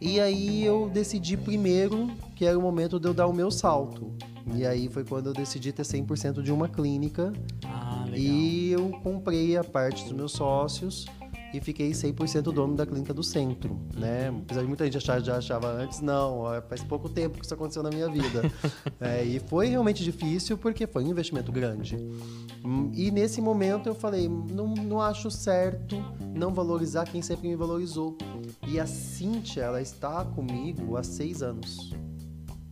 E aí eu decidi primeiro que era o momento de eu dar o meu salto. E aí foi quando eu decidi ter 100% de uma clínica
Ah, legal.
e eu comprei a parte dos meus sócios e fiquei 100% dono da clínica do centro, né? Apesar de muita gente achar, já achava antes, não, faz pouco tempo que isso aconteceu na minha vida. [LAUGHS] É, e foi realmente difícil porque foi um investimento grande. Hum, E nesse momento eu falei, não, não acho certo não valorizar quem sempre me valorizou. E a Cíntia, ela está comigo há seis anos.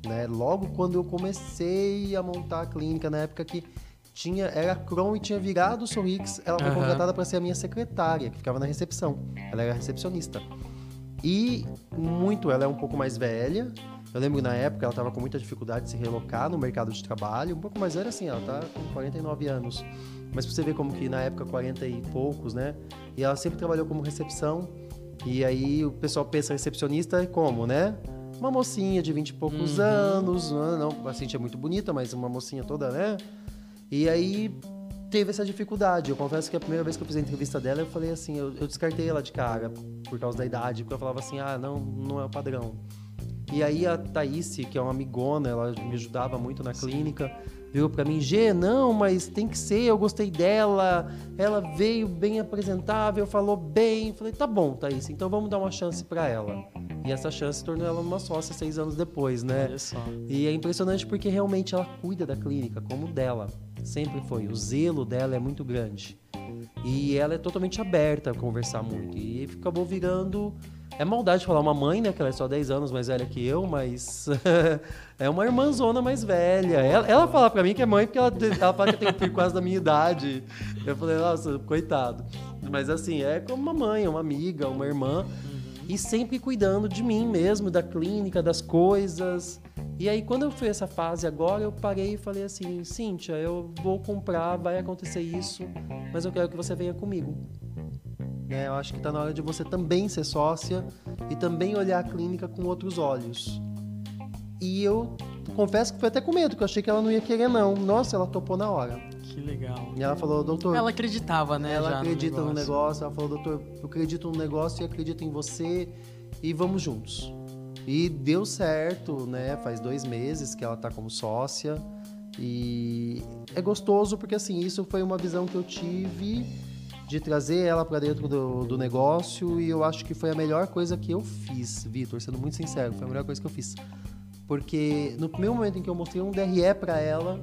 Né? Logo quando eu comecei a montar a clínica, na época que tinha era Cron e tinha virado o Sorrix, ela foi
Aham.
contratada para ser a minha secretária, que ficava na recepção. Ela era recepcionista. E muito, ela é um pouco mais velha. Eu lembro na época ela estava com muita dificuldade de se relocar no mercado de trabalho. Um pouco mais velha assim, ela tá com 49 anos. Mas pra você ver como que na época 40 e poucos, né? E ela sempre trabalhou como recepção. E aí o pessoal pensa recepcionista como, né? Uma mocinha de 20 e poucos
Uhum.
anos, não, não, a Cintia é muito bonita, mas uma mocinha toda, né? E aí teve essa dificuldade. Eu confesso que a primeira vez que eu fiz a entrevista dela, eu falei assim, eu, eu descartei ela de cara por causa da idade, porque eu falava assim, ah, não, não é o padrão. E aí a Thaís, que é uma amigona, ela me ajudava muito na clínica, virou pra mim, G, não, mas tem que ser, eu gostei dela, ela veio bem apresentável, falou bem. Falei, tá bom, Thaís, então vamos dar uma chance pra ela. E essa chance tornou ela uma sócia seis anos depois, né?
Olha só.
E é impressionante porque realmente ela cuida da clínica como dela. Sempre foi. O zelo dela é muito grande. E ela é totalmente aberta a conversar muito. E acabou virando. É maldade falar uma mãe, né? Que ela é só 10 anos mais velha que eu, mas [LAUGHS] é uma irmãzona mais velha. Ela, ela fala pra mim que é mãe porque ela, ela fala que tenho um filho quase da minha idade. Eu falei, nossa, coitado. Mas assim, é como uma mãe, uma amiga, uma irmã. E sempre cuidando de mim mesmo, da clínica, das coisas. E aí, quando eu fui essa fase agora, eu parei e falei assim: Cíntia, eu vou comprar, vai acontecer isso, mas eu quero que você venha comigo. Né, eu acho que tá na hora de você também ser sócia e também olhar a clínica com outros olhos. E eu confesso que foi até com medo, porque eu achei que ela não ia querer, não. Nossa, ela topou na hora.
Que legal.
E ela falou, doutor.
Ela acreditava, né?
Ela
já
acredita no negócio. Ela falou, doutor, eu acredito no negócio e acredito em você e vamos juntos. E deu certo, né? Faz dois meses que ela tá como sócia. E é gostoso porque, assim, isso foi uma visão que eu tive de trazer ela para dentro do, do negócio e eu acho que foi a melhor coisa que eu fiz, Vitor, sendo muito sincero, foi a melhor coisa que eu fiz. Porque no primeiro momento em que eu mostrei um DRE para ela,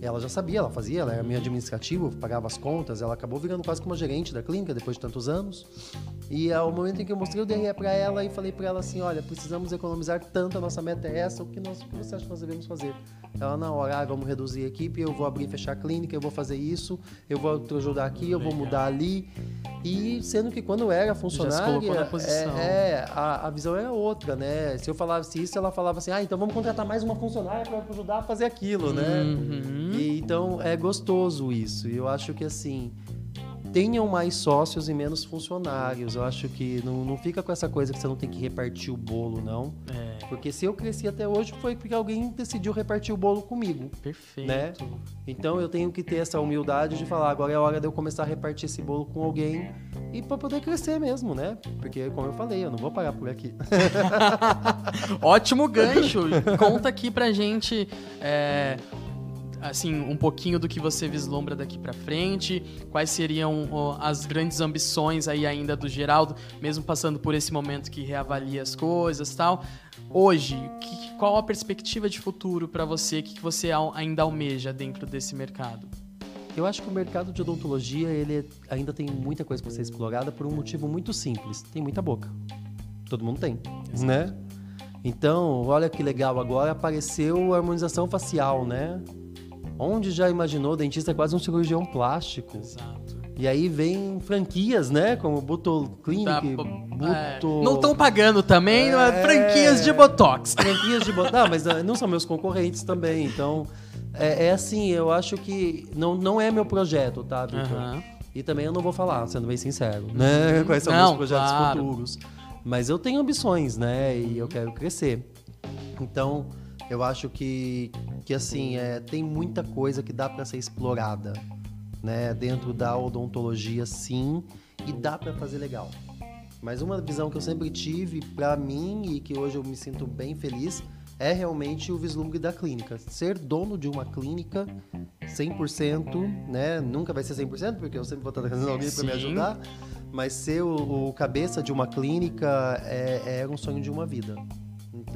ela já sabia, ela fazia, ela era minha administrativa, pagava as contas, ela acabou virando quase como uma gerente da clínica depois de tantos anos. E ao momento em que eu mostrei o DRE para ela e falei para ela assim, olha, precisamos economizar tanto, a nossa meta é essa, o que, nós, o que você acha que nós devemos fazer? Ela, na hora, ah, vamos reduzir a equipe, eu vou abrir e fechar a clínica, eu vou fazer isso, eu vou te ajudar aqui, eu vou mudar ali. E sendo que quando eu era funcionária, é, é, a, a visão era outra, né? Se eu falasse isso, ela falava assim, ah, então vamos contratar mais uma funcionária para ajudar a fazer aquilo, né? Uhum. Então é gostoso isso. E eu acho que assim tenham mais sócios e menos funcionários. Eu acho que não, não fica com essa coisa que você não tem que repartir o bolo, não. É. Porque se eu cresci até hoje foi porque alguém decidiu repartir o bolo comigo.
Perfeito.
Né? Então eu tenho que ter essa humildade de falar, agora é a hora de eu começar a repartir esse bolo com alguém e para poder crescer mesmo, né? Porque como eu falei, eu não vou parar por aqui. [LAUGHS]
Ótimo gancho. Conta aqui pra gente é, assim, um pouquinho do que você vislumbra daqui para frente, quais seriam as grandes ambições aí ainda do Geraldo, mesmo passando por esse momento que reavalia as coisas tal. Hoje, que, qual a perspectiva de futuro para você? O que, que você ainda almeja dentro desse mercado?
Eu acho que o mercado de odontologia ele ainda tem muita coisa para ser explorada por um motivo muito simples. Tem muita boca. Todo mundo tem, Exato. né? Então, olha que legal, agora apareceu a harmonização facial, né? Onde já imaginou, o dentista é quase um cirurgião plástico.
Exato.
E aí vem franquias, né? Como Buto Clinic, Buto... É,
não estão pagando também, é, franquias de Botox.
Franquias de Botox. Não, mas ah, não são meus concorrentes também, então... É, é, assim, eu acho que não, não é meu projeto, tá, Victor? Uhum. E também eu não vou falar, sendo bem sincero, né? Quais são não, meus projetos claro. futuros. Mas eu tenho ambições, né? E eu quero crescer. Então, eu acho que, que assim, é, tem muita coisa que dá para ser explorada, né? Dentro da odontologia, sim, e dá para fazer legal. Mas uma visão que eu sempre tive para mim e que hoje eu me sinto bem feliz é realmente o vislumbre da clínica. Ser dono de uma clínica 100%, né? Nunca vai ser 100%, porque eu sempre vou estar trazendo alguém para me ajudar, mas ser o, o, cabeça de uma clínica é, é um sonho de uma vida.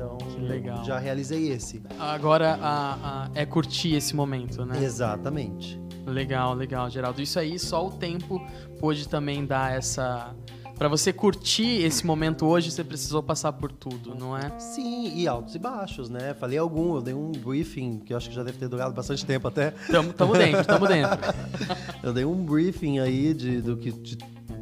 Então, já realizei esse.
Agora a, a, é curtir esse momento, né?
Exatamente.
Legal, legal, Geraldo. Isso aí só o tempo pôde também dar essa. Para você curtir esse momento hoje, você precisou passar por tudo, não é?
Sim, e altos e baixos, né? Falei algum, eu dei um briefing, que eu acho que já deve ter durado bastante tempo até.
Tamo, tamo dentro, tamo dentro. [LAUGHS]
eu dei um briefing aí de, do que, de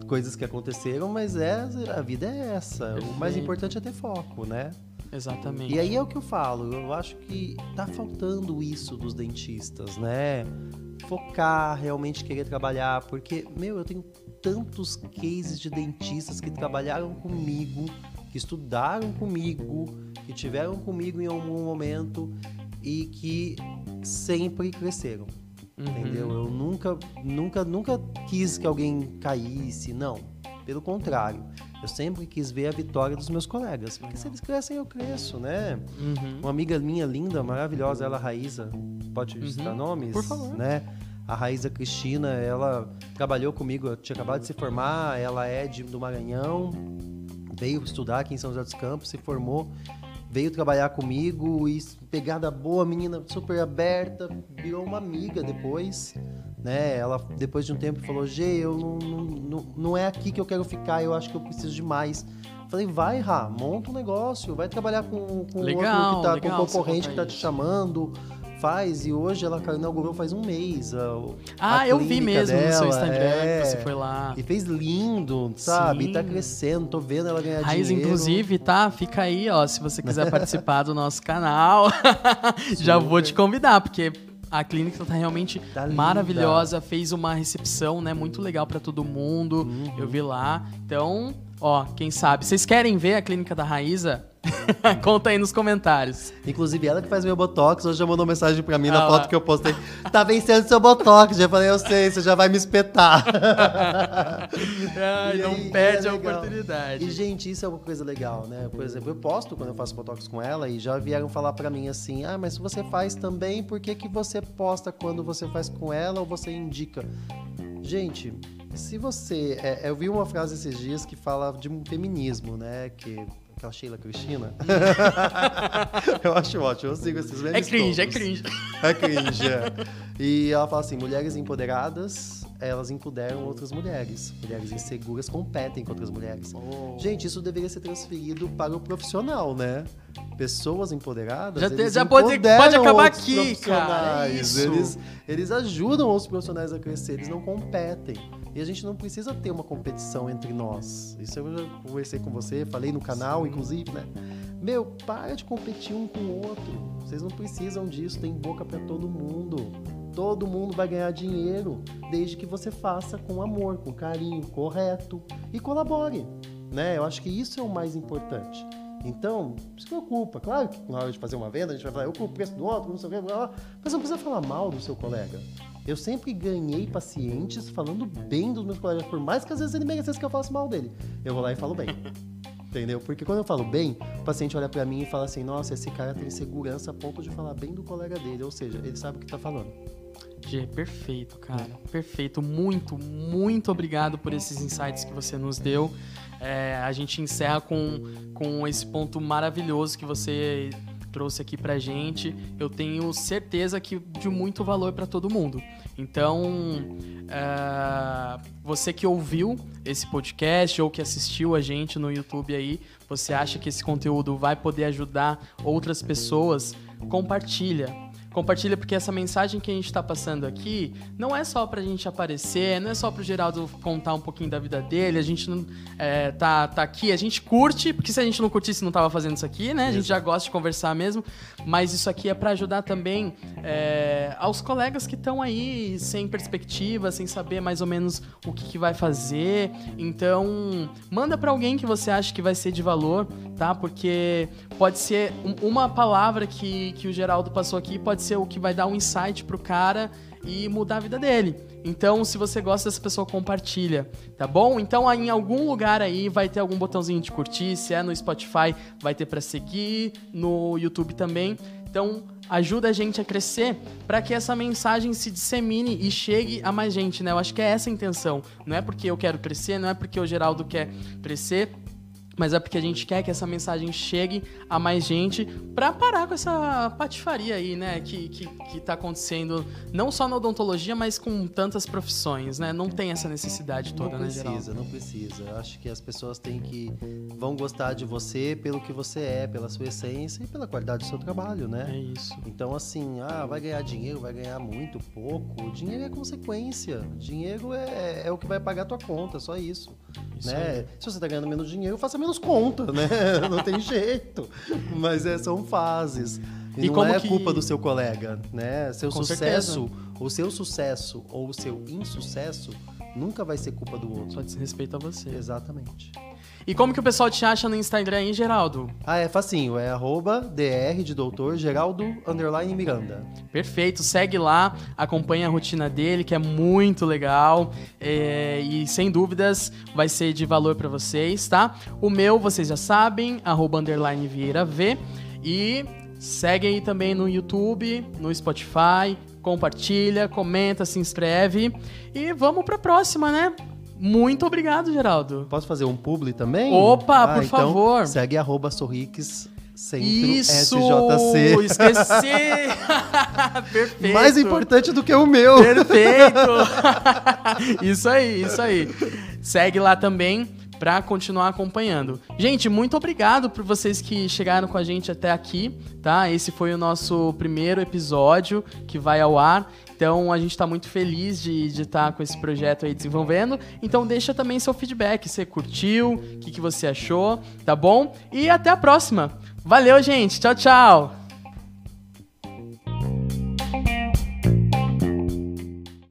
coisas que aconteceram, mas é, a vida é essa. Perfeito. O mais importante é ter foco, né?
Exatamente.
E aí é o que eu falo, eu acho que tá faltando isso dos dentistas, né? Focar, realmente querer trabalhar, porque, meu, eu tenho tantos cases de dentistas que trabalharam comigo, que estudaram comigo, que tiveram comigo em algum momento e que sempre cresceram. Uhum. Entendeu? Eu nunca, nunca, nunca quis que alguém caísse, não. Pelo contrário, eu sempre quis ver a vitória dos meus colegas. Porque se eles crescem, eu cresço, né? Uhum. Uma amiga minha linda, maravilhosa, ela, Raíza, pode uhum. citar nomes?
Por favor.
Né? A Raíza Cristina, ela trabalhou comigo, eu tinha acabado de se formar, ela é de, do Maranhão, veio estudar aqui em São José dos Campos, se formou, veio trabalhar comigo e pegada boa, menina super aberta, virou uma amiga depois né? Ela, depois de um tempo, falou: G, eu não, não, não é aqui que eu quero ficar, eu acho que eu preciso de mais. Falei, vai, Rá, monta um negócio, vai trabalhar com, com
legal,
outro que tá,
legal,
com concorrente que tá te chamando. Faz, e hoje ela inaugurou faz um mês. A,
ah,
a
eu vi mesmo
dela,
no seu Instagram
é,
que você foi lá.
E fez lindo, sabe? Sim. E tá crescendo, tô vendo ela ganhar
Raiz,
dinheiro.
inclusive, tá? Fica aí, ó, se você quiser [LAUGHS] participar do nosso canal. [LAUGHS] Já vou te convidar, porque a clínica tá realmente tá maravilhosa, fez uma recepção, né, muito legal para todo mundo. Uhum. Eu vi lá. Então, ó, quem sabe. Vocês querem ver a clínica da Raíza? [LAUGHS] Conta aí nos comentários.
Inclusive, ela que faz meu botox, hoje já mandou mensagem pra mim ah, na foto que eu postei. Tá vencendo seu botox. Já falei, eu sei, você já vai me espetar. [LAUGHS]
Ai, não aí, perde é a oportunidade.
E, gente, isso é uma coisa legal, né? Por exemplo, eu posto quando eu faço botox com ela e já vieram falar pra mim assim: ah, mas se você faz também, por que, que você posta quando você faz com ela ou você indica? Gente, se você. É, eu vi uma frase esses dias que fala de um feminismo, né? Que aquela Sheila Cristina. [LAUGHS] eu acho ótimo, eu sigo esses memes
É cringe,
todos.
é cringe.
É cringe, é. E ela fala assim, mulheres empoderadas, elas empoderam outras mulheres. Mulheres inseguras competem com outras mulheres.
Oh.
Gente, isso deveria ser transferido para o profissional, né? Pessoas empoderadas,
Já te- já pode- pode acabar aqui, cara, isso.
Eles, eles ajudam os profissionais a crescer, eles não competem. E a gente não precisa ter uma competição entre nós. Isso eu já conversei com você, falei no canal, inclusive, né? Meu, para de competir um com o outro. Vocês não precisam disso, tem boca para todo mundo. Todo mundo vai ganhar dinheiro, desde que você faça com amor, com carinho, correto e colabore. Né? Eu acho que isso é o mais importante. Então, se preocupa. Claro que na hora de fazer uma venda, a gente vai falar, eu compro o preço do outro, não sei o mas não precisa falar mal do seu colega. Eu sempre ganhei pacientes falando bem dos meus colegas, por mais que às vezes ele merecesse que eu falasse mal dele. Eu vou lá e falo bem. [LAUGHS] Entendeu? Porque quando eu falo bem, o paciente olha pra mim e fala assim: nossa, esse cara tem segurança a ponto de falar bem do colega dele. Ou seja, ele sabe o que tá falando.
Gê, perfeito, cara. Perfeito. Muito, muito obrigado por esses insights que você nos deu. É, a gente encerra com, com esse ponto maravilhoso que você trouxe aqui pra gente. Eu tenho certeza que de muito valor para todo mundo. Então, é, você que ouviu esse podcast ou que assistiu a gente no YouTube aí, você acha que esse conteúdo vai poder ajudar outras pessoas? Compartilha. Compartilha porque essa mensagem que a gente está passando aqui não é só pra gente aparecer, não é só pro Geraldo contar um pouquinho da vida dele, a gente não é, tá, tá aqui, a gente curte, porque se a gente não curtisse não tava fazendo isso aqui, né? A gente já gosta de conversar mesmo, mas isso aqui é para ajudar também é, aos colegas que estão aí sem perspectiva, sem saber mais ou menos o que, que vai fazer. Então, manda para alguém que você acha que vai ser de valor, tá? Porque pode ser um- uma palavra que, que o Geraldo passou aqui, pode ser o que vai dar um insight pro cara e mudar a vida dele. Então, se você gosta dessa pessoa, compartilha, tá bom? Então, em algum lugar aí vai ter algum botãozinho de curtir, se é no Spotify, vai ter para seguir, no YouTube também. Então, ajuda a gente a crescer para que essa mensagem se dissemine e chegue a mais gente, né? Eu acho que é essa a intenção. Não é porque eu quero crescer, não é porque o Geraldo quer crescer, mas é porque a gente quer que essa mensagem chegue a mais gente pra parar com essa patifaria aí, né? Que, que, que tá acontecendo não só na odontologia, mas com tantas profissões, né? Não tem essa necessidade toda,
não
né,
precisa,
Geraldo?
não precisa. Eu acho que as pessoas têm que vão gostar de você pelo que você é, pela sua essência e pela qualidade do seu trabalho, né?
É isso.
Então, assim, ah, vai ganhar dinheiro, vai ganhar muito, pouco. Dinheiro é consequência. Dinheiro é, é o que vai pagar a tua conta, só
isso.
Né? Se você tá ganhando menos dinheiro, faça menos conta, né? [LAUGHS] Não tem jeito. Mas é, são fases. E,
E
não
como
é
que-
culpa do seu colega, né? Seu
Com
sucesso, o seu sucesso ou o seu insucesso nunca vai ser culpa do outro.
Só diz respeito a você.
Exatamente.
E como que o pessoal te acha no Instagram aí, Geraldo?
Ah, é facinho. É arroba dr de doutor Geraldo underline Miranda.
Perfeito, segue lá, acompanha a rotina dele, que é muito legal é, e sem dúvidas vai ser de valor pra vocês, tá? O meu, vocês já sabem, arroba underline Vieira V e segue aí também no YouTube, no Spotify, compartilha, comenta, se inscreve e vamos pra próxima, né? Muito obrigado, Geraldo.
Posso fazer um publi também?
Opa, por
então,
favor.
Segue arroba Sorrix Centro
Isso!
SJC.
Esqueci! [LAUGHS] Perfeito!
Mais importante do que o meu.
Perfeito! [LAUGHS] isso aí, isso aí. Segue lá também pra continuar acompanhando. Gente, muito obrigado por vocês que chegaram com a gente até aqui, tá? Esse foi o nosso primeiro episódio que vai ao ar. Então a gente tá muito feliz de estar com esse projeto aí desenvolvendo. Então deixa também seu feedback, você curtiu, o que, que você achou, tá bom? E até a próxima. Valeu, gente. Tchau, tchau.